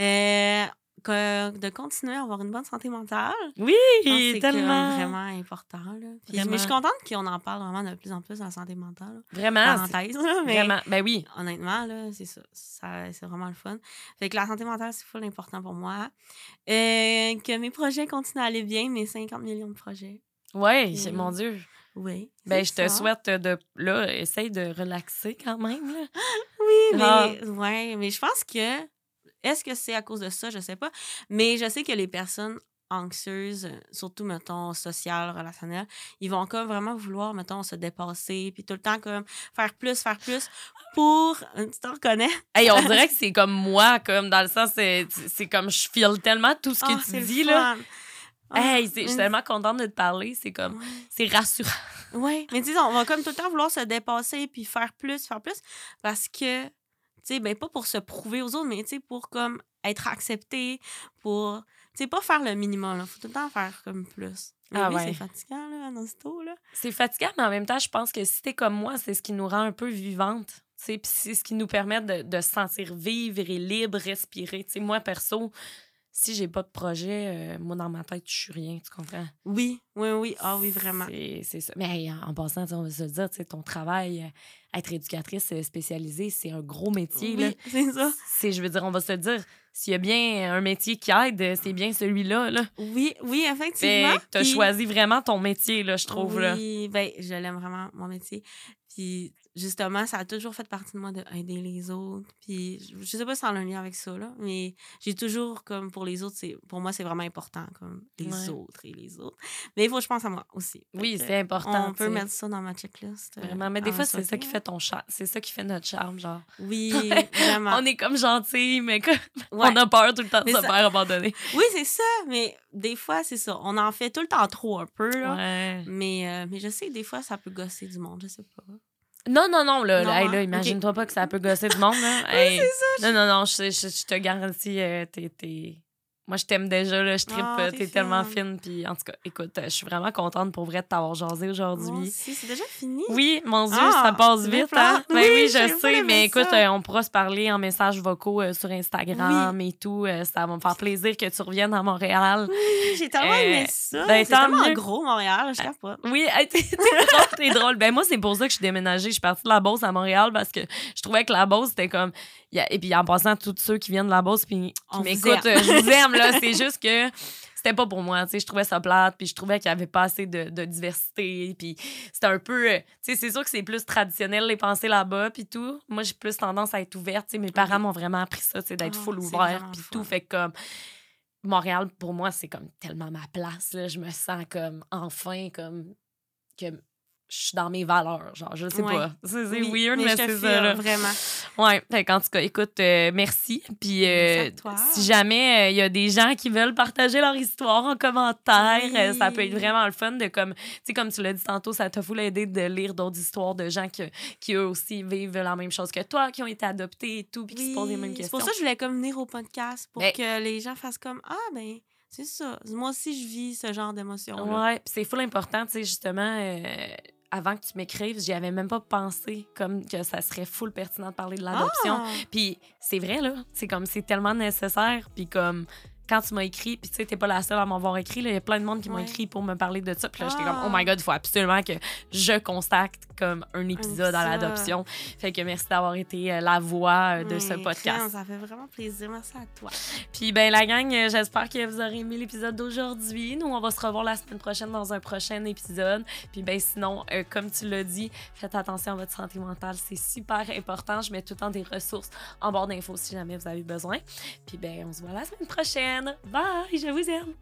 Euh, que- de continuer à avoir une bonne santé mentale. Oui, c'est tellement. vraiment important. Là. Puis- Vraiment. Mais je suis contente qu'on en parle vraiment de plus en plus la santé mentale. là. Vraiment. c'est- Parenthèse, là, mais Vraiment. Ben oui. honnêtement, là, c'est ça. ça c'est vraiment le fun. Fait que la santé mentale, c'est full important pour moi. Euh, que mes projets continuent à aller bien, mes 50 millions de projets. Oui. mon Dieu. Oui. Ben, je c'est te ça. souhaite de. Là, essaye de relaxer quand même. Là. Oui, Ah. mais, ouais, mais je pense que. Est-ce que c'est à cause de ça? Je sais pas. Mais je sais que les personnes anxieuses, surtout, mettons, sociales, relationnelles, ils vont comme vraiment vouloir, mettons, se dépasser, puis tout le temps, comme, faire plus, faire plus pour... euh, Tu te reconnais? Hey, on dirait que c'est comme moi, comme dans le sens, c'est comme je file tellement tout ce que Ah, tu dis, là. Ah, Hey, je suis tellement contente de te parler. C'est comme, Ouais. c'est rassurant. Oui, mais sais, on va comme tout le temps vouloir se dépasser puis faire plus, faire plus parce que, sais, ben pas pour se prouver aux autres, mais tu sais, pour comme être accepté, pour, tu sais, pas faire le minimum, là. Faut tout le temps faire comme plus. Ah oui, ouais. c'est fatigant, là, dans ce taux, là. C'est fatigant, mais en même temps, je pense que si t'es comme moi, c'est ce qui nous rend un peu vivantes. Puis c'est ce qui nous permet de, de se sentir vivre et libre, respirer. Sais, moi, perso, si j'ai pas de projet, euh, moi, dans ma tête, je suis rien, tu comprends? Oui, oui, oui. Ah oui, vraiment. C'est ça. Mais hey, en en passant, tu on va se le dire, tu sais, ton travail, euh, être éducatrice euh, spécialisée, c'est un gros métier. là. Oui, c'est ça. C'est, je veux dire, on va se le dire, s'il y a bien un métier qui aide, c'est bien celui-là. Là. Oui, oui, effectivement. Fait que t'as Puis- choisi vraiment ton métier, là, je trouve. Là. Oui, ben, je l'aime vraiment, mon métier. Puis, justement, ça a toujours fait partie de moi d'aider les autres. Puis, je sais pas si ça a un lien avec ça, là, mais j'ai toujours, comme, pour les autres, c'est pour moi, c'est vraiment important, comme, les Ouais. autres et les autres. Mais il faut que je pense à moi aussi. Oui, c'est important. On peut mettre ça dans ma checklist. euh, Vraiment, mais des fois, c'est ça qui fait ton charme. C'est ça qui fait notre charme, genre. Oui, vraiment. On est comme gentils, mais comme- Ouais. on a peur tout le temps de se ça- faire abandonner. Oui, c'est ça, mais des fois, c'est ça. On en fait tout le temps trop un peu, là. Ouais. Mais, euh, mais je sais des fois, ça peut gosser du monde, je sais pas. Non, non, non, là, Non, là, hein? là, imagine-toi pas que ça peut gosser du monde, là. Hey, Non, non, non, je, je- je te garantis, euh, t'es- Moi, je t'aime déjà, là, je trippe, Ah, euh, t'es t'es tellement fine. Puis, en tout cas, écoute, euh, je suis vraiment contente pour vrai de t'avoir jasé aujourd'hui. aussi, c'est déjà fini. Oui, mon Dieu, Ah, ça passe vite, hein? Ben oui, Oui, je pas sais, mais écoute, euh, on pourra se parler en messages vocaux euh, sur Instagram et tout. euh, ça va me faire plaisir que tu reviennes à Montréal. Oui, j'ai tellement aimé ça. ben, c'est tellement mieux. gros, Montréal, je capote. Oui, hey, t'es t'es drôle, t'es drôle. Ben moi, c'est pour ça que je suis déménagée. Je suis partie de la Beauce à Montréal parce que je trouvais que la Beauce, c'était comme... il y a- Et puis en passant, tous ceux qui viennent de la Beauce puis qui m'écoutent, je vous aime, là. C'est juste que c'était pas pour moi, tu sais. Je trouvais ça plate puis je trouvais qu'il y avait pas assez de, de diversité puis c'était un peu... euh, Tu sais, c'est sûr que c'est plus traditionnel, les pensées là-bas puis tout. Moi, j'ai plus tendance à être ouverte, tu sais. Mes parents m'ont vraiment appris ça, tu sais, d'être Ah, full ouvert puis tout. Fait que comme... Montréal, pour moi, c'est comme tellement ma place. Là. Je me sens comme enfin, comme que je suis dans mes valeurs. Genre, je sais Ouais. pas. C'est Oui, weird, mais, c'est ça. Là. Vraiment. Ouais. Fait qu'en tout cas, écoute, euh, merci. Puis euh, si jamais euh, il y a des gens qui veulent partager leur histoire en commentaire, Oui. euh, ça peut être vraiment le fun de comme, tu sais, comme tu l'as dit tantôt, ça t'a full aidé de lire d'autres histoires de gens qui, qui eux aussi vivent la même chose que toi, qui ont été adoptés et tout, puis qui se posent les mêmes questions. C'est pour ça que je voulais comme venir au podcast pour Ben- que les gens fassent comme Ah, ben, c'est ça. Moi aussi, je vis ce genre d'émotion. Ouais, puis c'est full important, tu sais, justement, euh, avant que tu m'écrives, j'y avais même pas pensé comme que ça serait full pertinent de parler de l'adoption. Ah! Puis c'est vrai, là, c'est comme, c'est tellement nécessaire, puis comme, quand tu m'as écrit, puis tu sais, t'es pas la seule à m'avoir écrit, il y a plein de monde qui m'ont Ouais. écrit pour me parler de ça, puis là, j'étais Ah. comme, oh my god, il faut absolument que je constate comme un épisode à l'adoption. Fait que merci d'avoir été euh, la voix euh, de ce podcast. crème, Ça fait vraiment plaisir. Merci à toi. Puis ben la gang, euh, j'espère que vous aurez aimé l'épisode d'aujourd'hui. Nous, on va se revoir la semaine prochaine dans un prochain épisode. Puis ben sinon, euh, comme tu l'as dit, faites attention à votre santé mentale, c'est super important. Je mets tout le temps des ressources en barre d'infos si jamais vous avez besoin. Puis ben on se voit la semaine prochaine. Bye, je vous aime.